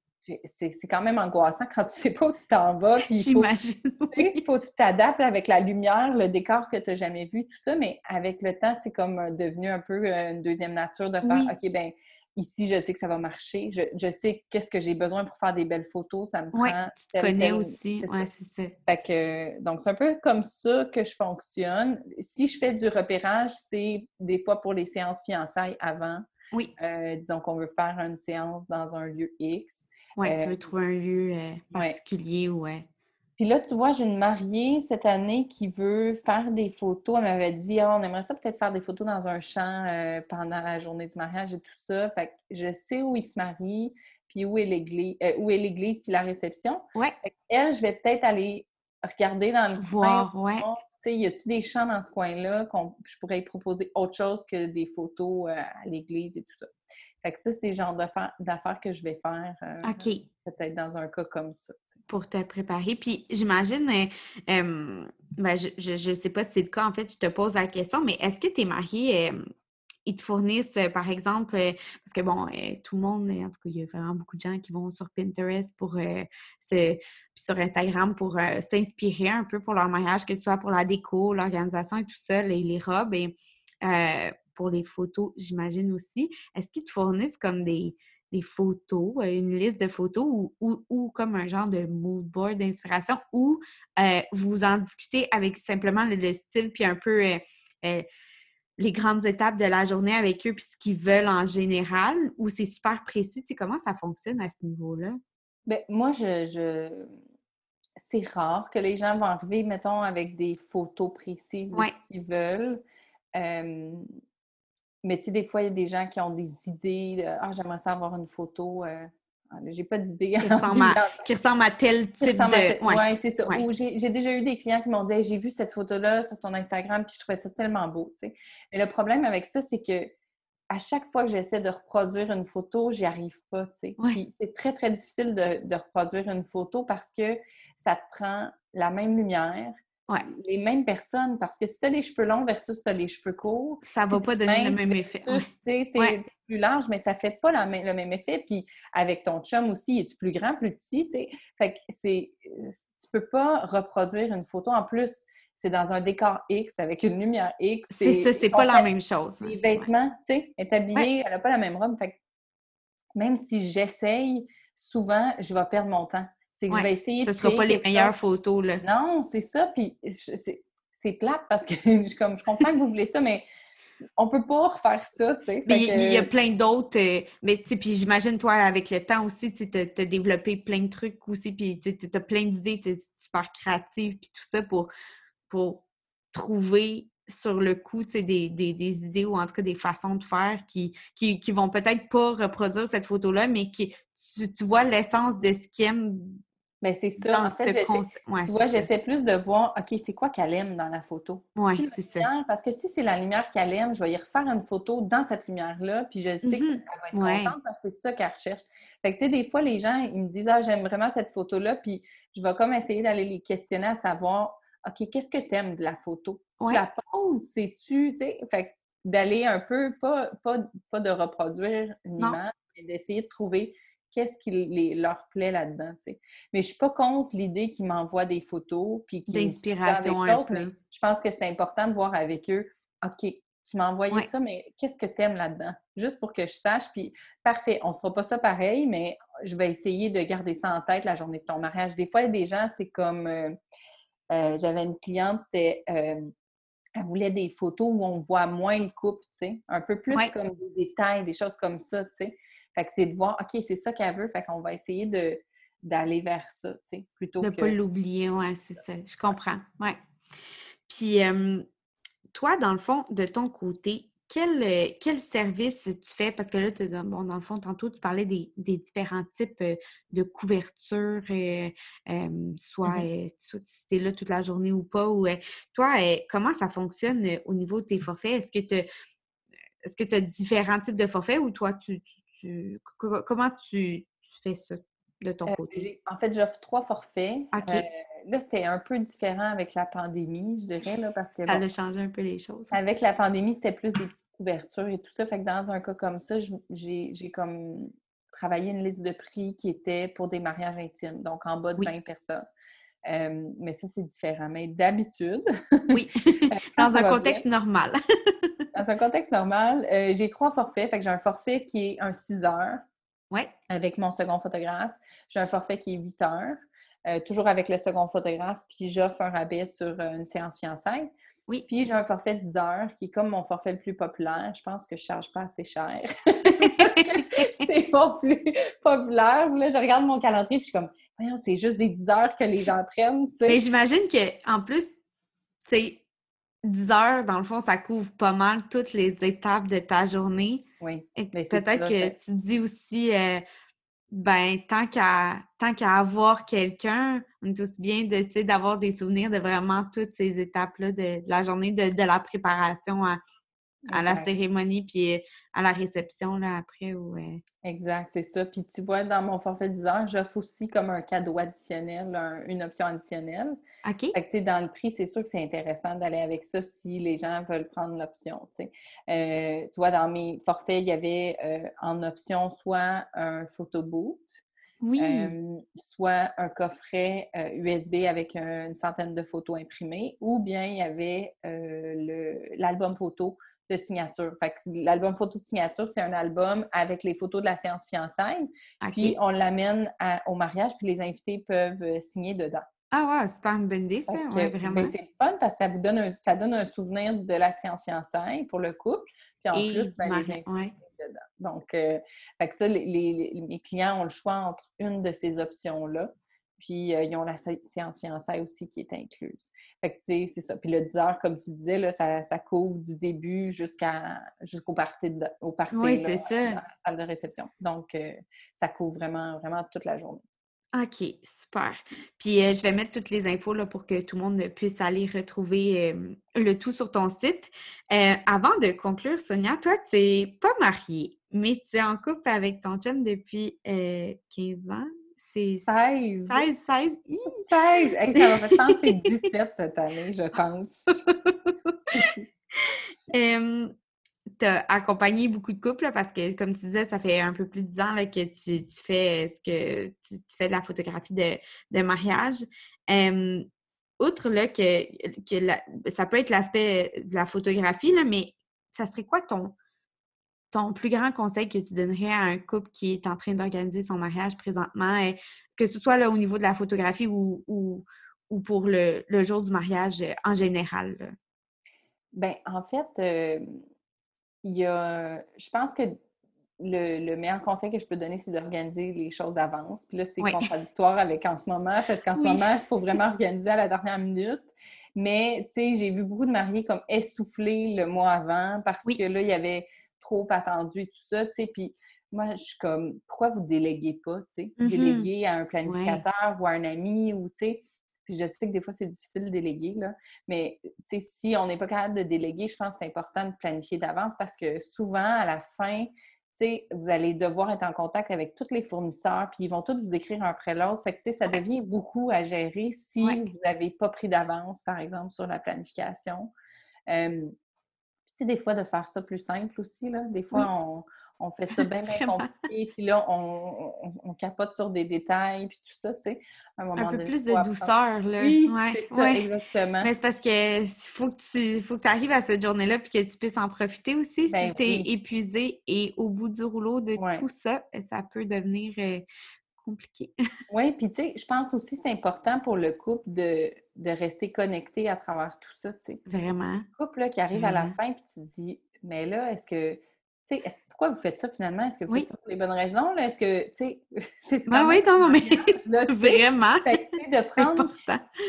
Speaker 2: C'est quand même angoissant quand tu sais pas où tu t'en vas.
Speaker 1: J'imagine.
Speaker 2: Il faut que tu t'adaptes avec la lumière, le décor que tu n'as jamais vu, tout ça. Mais avec le temps, c'est comme euh, devenu un peu euh, une deuxième nature de faire OK, ben ici, je sais que ça va marcher. Je, sais qu'est-ce que j'ai besoin pour faire des belles photos. Ça me prend.
Speaker 1: tu te connais aussi. Oui, c'est
Speaker 2: ça. que, donc, c'est un peu comme ça que je fonctionne. Si je fais du repérage, c'est des fois pour les séances fiançailles avant.
Speaker 1: Oui.
Speaker 2: Euh, disons qu'on veut faire une séance dans un lieu X.
Speaker 1: Oui, tu veux euh, trouver un lieu euh, particulier ou ouais.
Speaker 2: Puis là, tu vois, j'ai une mariée cette année qui veut faire des photos. Elle m'avait dit, oh, on aimerait ça peut-être faire des photos dans un champ euh, pendant la journée du mariage et tout ça. Fait que je sais où il se marie, puis où est l'église, euh, où est l'église, puis la réception.
Speaker 1: Ouais.
Speaker 2: elle, je vais peut-être aller regarder dans le
Speaker 1: Voir, coin. Ouais.
Speaker 2: Tu sais, y a-tu des champs dans ce coin-là qu'on je pourrais y proposer autre chose que des photos euh, à l'église et tout ça. Fait que ça, c'est le genre d'affaires que je vais faire.
Speaker 1: OK.
Speaker 2: Peut-être dans un cas comme ça
Speaker 1: pour te préparer. Puis j'imagine, euh, ben, je ne sais pas si c'est le cas, en fait, je te pose la question, mais est-ce que tes mariés, ils te fournissent, par exemple, parce que bon, tout le monde, en tout cas, il y a vraiment beaucoup de gens qui vont sur Pinterest pour se, sur Instagram pour s'inspirer un peu pour leur mariage, que ce soit pour la déco, l'organisation et tout ça, les, les robes et pour les photos, j'imagine aussi. Est-ce qu'ils te fournissent comme des, des photos, euh, une liste de photos ou, ou, comme un genre de mood board d'inspiration où euh, vous en discutez avec simplement le, style puis un peu euh, les grandes étapes de la journée avec eux puis ce qu'ils veulent en général ou c'est super précis? Tu sais, comment ça fonctionne à ce niveau-là?
Speaker 2: Bien, moi, je, c'est rare que les gens vont arriver, mettons, avec des photos précises de ce qu'ils veulent. Mais tu sais, des fois, il y a des gens qui ont des idées de Ah, j'aimerais ça avoir une photo. Euh, ah, j'ai pas d'idée.
Speaker 1: Qui, ressemble à tel type de.
Speaker 2: Oui, c'est ça. j'ai déjà eu des clients qui m'ont dit J'ai vu cette photo-là sur ton Instagram, puis je trouvais ça tellement beau. sais. Mais le problème avec ça, c'est que à chaque fois que j'essaie de reproduire une photo, j'y arrive pas. sais. Puis c'est très, très difficile de, de, reproduire une photo parce que ça te prend la même lumière, les mêmes personnes. Parce que si tu as les cheveux longs versus tu as les cheveux courts,
Speaker 1: ça va pas donner le même effet.
Speaker 2: Tu es plus large, mais ça fait pas le même effet. Puis avec ton chum aussi, es-tu plus grand, plus petit? T'sais? Fait que c'est. Tu peux pas reproduire une photo. En plus, c'est dans un décor X avec une lumière X.
Speaker 1: C'est ça, c'est pas la même chose.
Speaker 2: Les vêtements, tu sais, elle est habillée, elle n'a pas la même robe. Fait que même si j'essaye, souvent, je vais perdre mon temps. C'est que je vais essayer
Speaker 1: Ce ne sera pas les meilleures photos, là.
Speaker 2: Non, c'est ça. Puis c'est plate parce que je, comme, je comprends que vous voulez ça, mais on peut pas refaire ça, tu sais.
Speaker 1: Mais il y, a plein d'autres, euh, mais tu sais, puis j'imagine, toi, avec le temps aussi, tu as, développé plein de trucs aussi, puis tu as plein d'idées, tu es super créative, puis tout ça pour, pour trouver sur le coup, tu sais, des, idées ou en tout cas des façons de faire qui, qui, qui vont peut-être pas reproduire cette photo-là, mais qui, tu, vois l'essence de ce qu'ils aiment
Speaker 2: mais ben, c'est ça. En fait, tu vois, j'essaie plus de voir, OK, c'est quoi qu'elle aime dans la photo?
Speaker 1: Oui, c'est ça.
Speaker 2: Parce que si c'est la lumière qu'elle aime, je vais y refaire une photo dans cette lumière-là, puis je sais qu'elle mm-hmm. va être contente parce que c'est ça qu'elle recherche. Fait que, tu sais, des fois, les gens, ils me disent, ah, j'aime vraiment cette photo-là, puis je vais comme essayer d'aller les questionner à savoir, OK, qu'est-ce que tu aimes de la photo? Tu la poses, sais-tu, tu sais? Fait d'aller un peu, pas, pas, pas de reproduire une image, mais d'essayer de trouver qu'est-ce qui leur plaît là-dedans, tu sais. Mais je suis pas contre l'idée qu'ils m'envoient des photos puis qu'ils
Speaker 1: d'inspiration
Speaker 2: des choses, mais je pense que c'est important de voir avec eux, OK, tu m'as envoyé ça, mais qu'est-ce que tu aimes là-dedans? Juste pour que je sache, puis parfait, on fera pas ça pareil, mais je vais essayer de garder ça en tête la journée de ton mariage. Des fois, il y a des gens, c'est comme... Euh, euh, j'avais une cliente, c'était... Euh, elle voulait des photos où on voit moins le couple, tu sais, un peu plus comme des détails, des choses comme ça, tu sais. Fait que c'est de voir, OK, c'est ça qu'elle veut, fait qu'on va essayer de, d'aller vers ça, tu sais, plutôt
Speaker 1: de
Speaker 2: que...
Speaker 1: De pas l'oublier, ouais, c'est ça. Je comprends, ouais. Puis, toi, dans le fond, de ton côté, quel, euh, quel service tu fais? Parce que là, bon, dans le fond, tantôt, tu parlais des, différents types euh, de couverture, euh, soit, mmh soit si tu es là toute la journée ou pas. Ou, toi, comment ça fonctionne au niveau de tes forfaits? Est-ce que tu est-ce que tu as différents types de forfaits ou toi, tu, comment tu, fais ça de ton côté?
Speaker 2: En fait, j'offre trois forfaits. là, c'était un peu différent avec la pandémie, je dirais, là, parce que...
Speaker 1: ça a changé un peu les choses.
Speaker 2: Hein. Avec la pandémie, c'était plus des petites couvertures et tout ça. Fait que dans un cas comme ça, j'ai comme travaillé une liste de prix qui était pour des mariages intimes, donc en bas de 20 personnes. mais ça, c'est différent. Mais d'habitude...
Speaker 1: oui, dans un contexte normal.
Speaker 2: dans un contexte normal, euh, j'ai trois forfaits. Fait que j'ai un forfait qui est un 6 heures.
Speaker 1: Ouais.
Speaker 2: Avec mon second photographe. J'ai un forfait qui est 8 heures. Euh, toujours avec le second photographe, puis j'offre un rabais sur euh, une séance fiançailles.
Speaker 1: Oui.
Speaker 2: Puis j'ai un forfait 10 heures qui est comme mon forfait le plus populaire. Je pense que je ne charge pas assez cher. c'est pas plus populaire. Là, je regarde mon calendrier puis je suis comme, voyons, c'est juste des 10 heures que les gens prennent.
Speaker 1: Mais j'imagine qu'en plus, tu sais, 10 heures, dans le fond, ça couvre pas mal toutes les étapes de ta journée.
Speaker 2: Oui.
Speaker 1: peut-être que tu dis aussi, euh, ben, tant qu'à avoir quelqu'un, on est aussi bien de, d'avoir des souvenirs de vraiment toutes ces étapes-là de, la journée, de, de la préparation à, à la cérémonie puis euh, à la réception là, après. Ou,
Speaker 2: Exact, c'est ça. Puis tu vois, dans mon forfait 10 heures, j'offre aussi comme un cadeau additionnel, une option additionnelle.
Speaker 1: OK.
Speaker 2: Fait que, dans le prix, c'est sûr que c'est intéressant d'aller avec ça si les gens veulent prendre l'option. Euh, tu vois, dans mes forfaits, il y avait euh, en option soit un photo boot,
Speaker 1: oui.
Speaker 2: soit un coffret USB avec une centaine de photos imprimées, ou bien il y avait l'album photo de signature. Fait l'album photo de signature, c'est un album avec les photos de la séance fiançailles. Puis on l'amène au mariage, puis les invités peuvent euh, signer dedans.
Speaker 1: Ah ouais, c'est pas une bonne idée, ça. Ouais, ben, vraiment.
Speaker 2: c'est fun parce que ça vous donne un, ça donne un souvenir de la séance fiançailles pour le couple. Puis en plus, ben, les invités dedans. Donc, euh, fait que ça, les, mes clients ont le choix entre une de ces options-là. Puis, euh, ils ont la séance fiançailles aussi qui est incluse. Fait que, tu sais, c'est ça. Puis le 10 heures, comme tu disais, là, ça, ça couvre du début jusqu'à jusqu'au party, de, au party
Speaker 1: oui, c'est ça.
Speaker 2: dans la salle de réception. Donc, euh, ça couvre vraiment, vraiment toute la journée.
Speaker 1: OK, super. Puis euh, je vais mettre toutes les infos là, pour que tout le monde puisse aller retrouver le tout sur ton site. avant de conclure, Sonia, toi, tu n'es pas mariée, mais tu es en couple avec ton chum depuis 15 ans, c'est
Speaker 2: 16.
Speaker 1: 16, 16.
Speaker 2: 16! Hey, ça va faire, c'est 17 cette année, je pense.
Speaker 1: tu as accompagné beaucoup de couples parce que, comme tu disais, ça fait un peu plus de 10 ans que tu, fais ce que tu, fais de la photographie de, mariage. outre là, que, que ça peut être l'aspect de la photographie, là, mais ça serait quoi ton, ton plus grand conseil que tu donnerais à un couple qui est en train d'organiser son mariage présentement, et que ce soit là, au niveau de la photographie ou, ou, pour le, jour du mariage euh, en général?
Speaker 2: Bien, en fait, euh, il y a, je pense que le, meilleur conseil que je peux donner, c'est d'organiser les choses d'avance. Puis là, c'est contradictoire avec en ce moment, parce qu'en ce moment, il faut vraiment organiser à la dernière minute. Mais, tu sais, j'ai vu beaucoup de mariés comme essoufflés le mois avant parce que là, il y avait trop attendu et tout ça, tu sais. Puis moi, je suis comme, pourquoi vous déléguez pas, tu sais? Mm-hmm. Déléguer à un planificateur ou à un ami ou, tu sais, puis je sais que des fois, c'est difficile de déléguer, là. Mais, tu sais, si on n'est pas capable de déléguer, je pense que c'est important de planifier d'avance parce que souvent, à la fin, vous allez devoir être en contact avec tous les fournisseurs, puis ils vont tous vous écrire un après l'autre. Fait que, ça devient beaucoup à gérer si vous n'avez pas pris d'avance, par exemple, sur la planification. Euh, puis, des fois, de faire ça plus simple aussi, là. Des fois, on, on fait ça bien, bien compliqué, puis là, on, capote sur des détails, puis tout ça, tu sais.
Speaker 1: Un, peu plus de douceur, là.
Speaker 2: Oui, c'est ça, exactement.
Speaker 1: Mais c'est parce que faut que tu faut que arrives à cette journée-là, puis que tu puisses en profiter aussi. si ben tu es épuisé et au bout du rouleau de tout ça, ça peut devenir euh, compliqué.
Speaker 2: oui, puis tu sais, je pense aussi que c'est important pour le couple de, rester connecté à travers tout ça, tu sais.
Speaker 1: Vraiment.
Speaker 2: Le couple là, qui arrive à la fin, puis tu te dis, mais là, est-ce que tu sais, pourquoi vous faites ça finalement? Est-ce que vous faites ça pour les bonnes raisons? Est-ce que, tu sais,
Speaker 1: c'est ça? oui, non, non, mais vraiment.
Speaker 2: Fait, de prendre.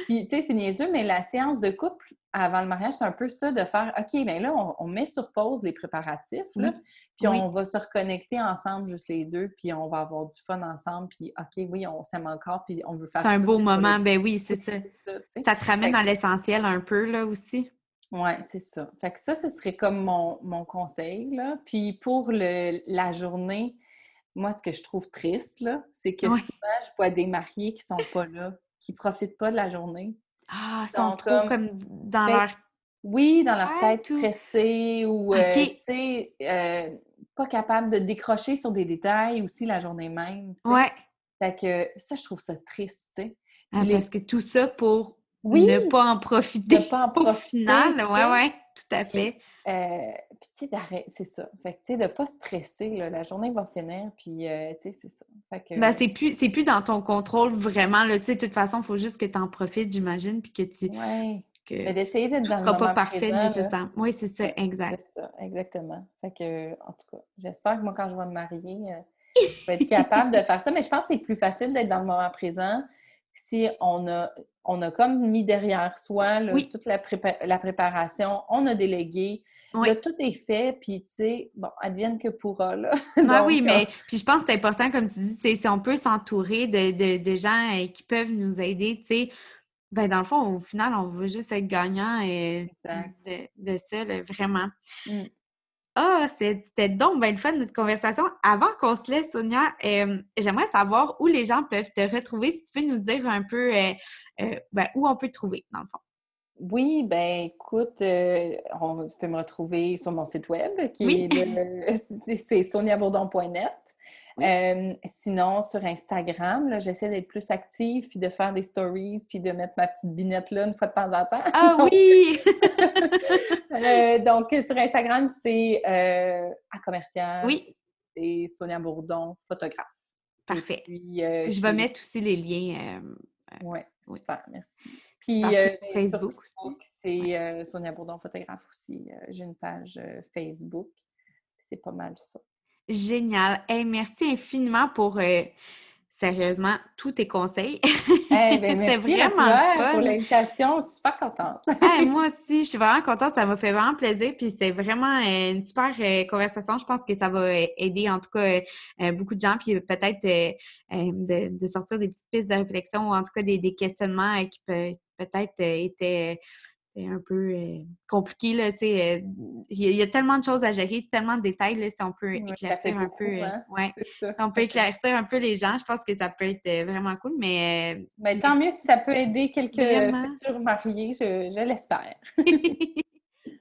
Speaker 2: Puis, tu sais, c'est niaiseux, mais la séance de couple avant le mariage, c'est un peu ça de faire OK, bien là, on, met sur pause les préparatifs, là, puis on va se reconnecter ensemble, juste les deux, puis on va avoir du fun ensemble, puis OK, oui, on s'aime encore, puis on veut faire
Speaker 1: C'est un beau moment, ben oui, c'est ça. Ça, te ramène à l'essentiel un peu, là aussi.
Speaker 2: Oui, c'est ça. Fait que ça, ce serait comme mon, conseil. Là. Puis pour le, la journée, moi, ce que je trouve triste, là, c'est que souvent, je vois des mariés qui sont pas là, qui profitent pas de la journée.
Speaker 1: Ah, ils sont trop comme, dans ben, leur...
Speaker 2: Oui, dans leur tête stressée ou, euh, tu sais, euh, pas capable de décrocher sur des détails aussi la journée même.
Speaker 1: Ouais.
Speaker 2: Fait que ça, je trouve ça triste, tu sais.
Speaker 1: Ah, parce que tout ça pour oui, ne pas en profiter.
Speaker 2: Ne pas en profiter. Au final,
Speaker 1: oui, oui, tout à fait.
Speaker 2: Euh, puis, tu sais, d'arrêter, c'est ça. Fait que, tu sais, de pas stresser, là, la journée va finir, puis, euh, tu sais, c'est ça. Fait
Speaker 1: que... Ben, c'est plus, c'est plus dans ton contrôle, vraiment, là, tu sais, de toute façon, il faut juste que tu en profites, j'imagine, puis que tu...
Speaker 2: Oui. Que Mais d'essayer d'être dans le
Speaker 1: sera pas parfait nécessairement. Oui, c'est ça, exact.
Speaker 2: C'est ça, exactement. Fait que, en tout cas, j'espère que moi, quand je vais me marier, euh, je vais être capable de faire ça, mais je pense que c'est plus facile d'être dans le moment présent si on a on a comme mis derrière soi toute la, préparation, on a délégué. tout est fait, puis tu sais, bon, advienne que pourra, là.
Speaker 1: Ah oui, mais puis je pense que c'est important, comme tu dis, si on peut s'entourer de, gens euh, qui peuvent nous aider, tu sais, ben dans le fond, au final, on veut juste être gagnant et euh, de, ça, vraiment. Mmh. Ah, c'était donc bien le fun notre conversation. Avant qu'on se laisse, Sonia, j'aimerais savoir où les gens peuvent te retrouver. Si tu peux nous dire un peu euh, euh, ben, où on peut te trouver, dans le fond.
Speaker 2: Oui, ben écoute, euh, on, tu peux me retrouver sur mon site web qui est c'est soniabourdon.net sinon, sur Instagram, j'essaie d'être plus active, puis de faire des stories, puis de mettre ma petite binette là une fois de temps en temps.
Speaker 1: Ah oui!
Speaker 2: Euh, donc, sur Instagram, c'est euh, à commercial.
Speaker 1: Oui.
Speaker 2: C'est Sonia Bourdon, photographe.
Speaker 1: Parfait. Euh, je vais mettre aussi les liens.
Speaker 2: ouais, super, merci. Puis Facebook, Facebook c'est Sonia Bourdon, photographe aussi. J'ai une page Facebook. C'est pas mal ça.
Speaker 1: Génial. merci infiniment pour euh, sérieusement tous tes conseils.
Speaker 2: Ben, C'était vraiment à toi pour l'invitation. Je suis super contente.
Speaker 1: moi aussi, je suis vraiment contente. Ça m'a fait vraiment plaisir. Puis c'est vraiment euh, une super euh, conversation. Je pense que ça va aider en tout cas beaucoup de gens. Puis peut-être de, sortir des petites pistes de réflexion ou en tout cas des, des questionnements qui peut-être étaient c'est un peu euh, compliqué. Là, euh, il, y a, tellement de choses à gérer, tellement de détails. Là, si on peut éclaircir un peu. Euh, ouais, on peut éclaircir un peu les gens, je pense que ça peut être vraiment cool. Mais,
Speaker 2: mais tant mieux si ça peut aider quelques futurs mariés, je, je l'espère.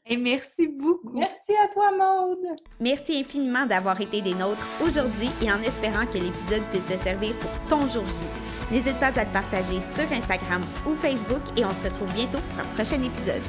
Speaker 1: Et merci beaucoup.
Speaker 2: Merci à toi, Maude.
Speaker 1: Merci infiniment d'avoir été des nôtres aujourd'hui et en espérant que l'épisode puisse te servir pour ton jour J. N'hésite pas à le partager sur Instagram ou Facebook et on se retrouve bientôt pour un prochain épisode.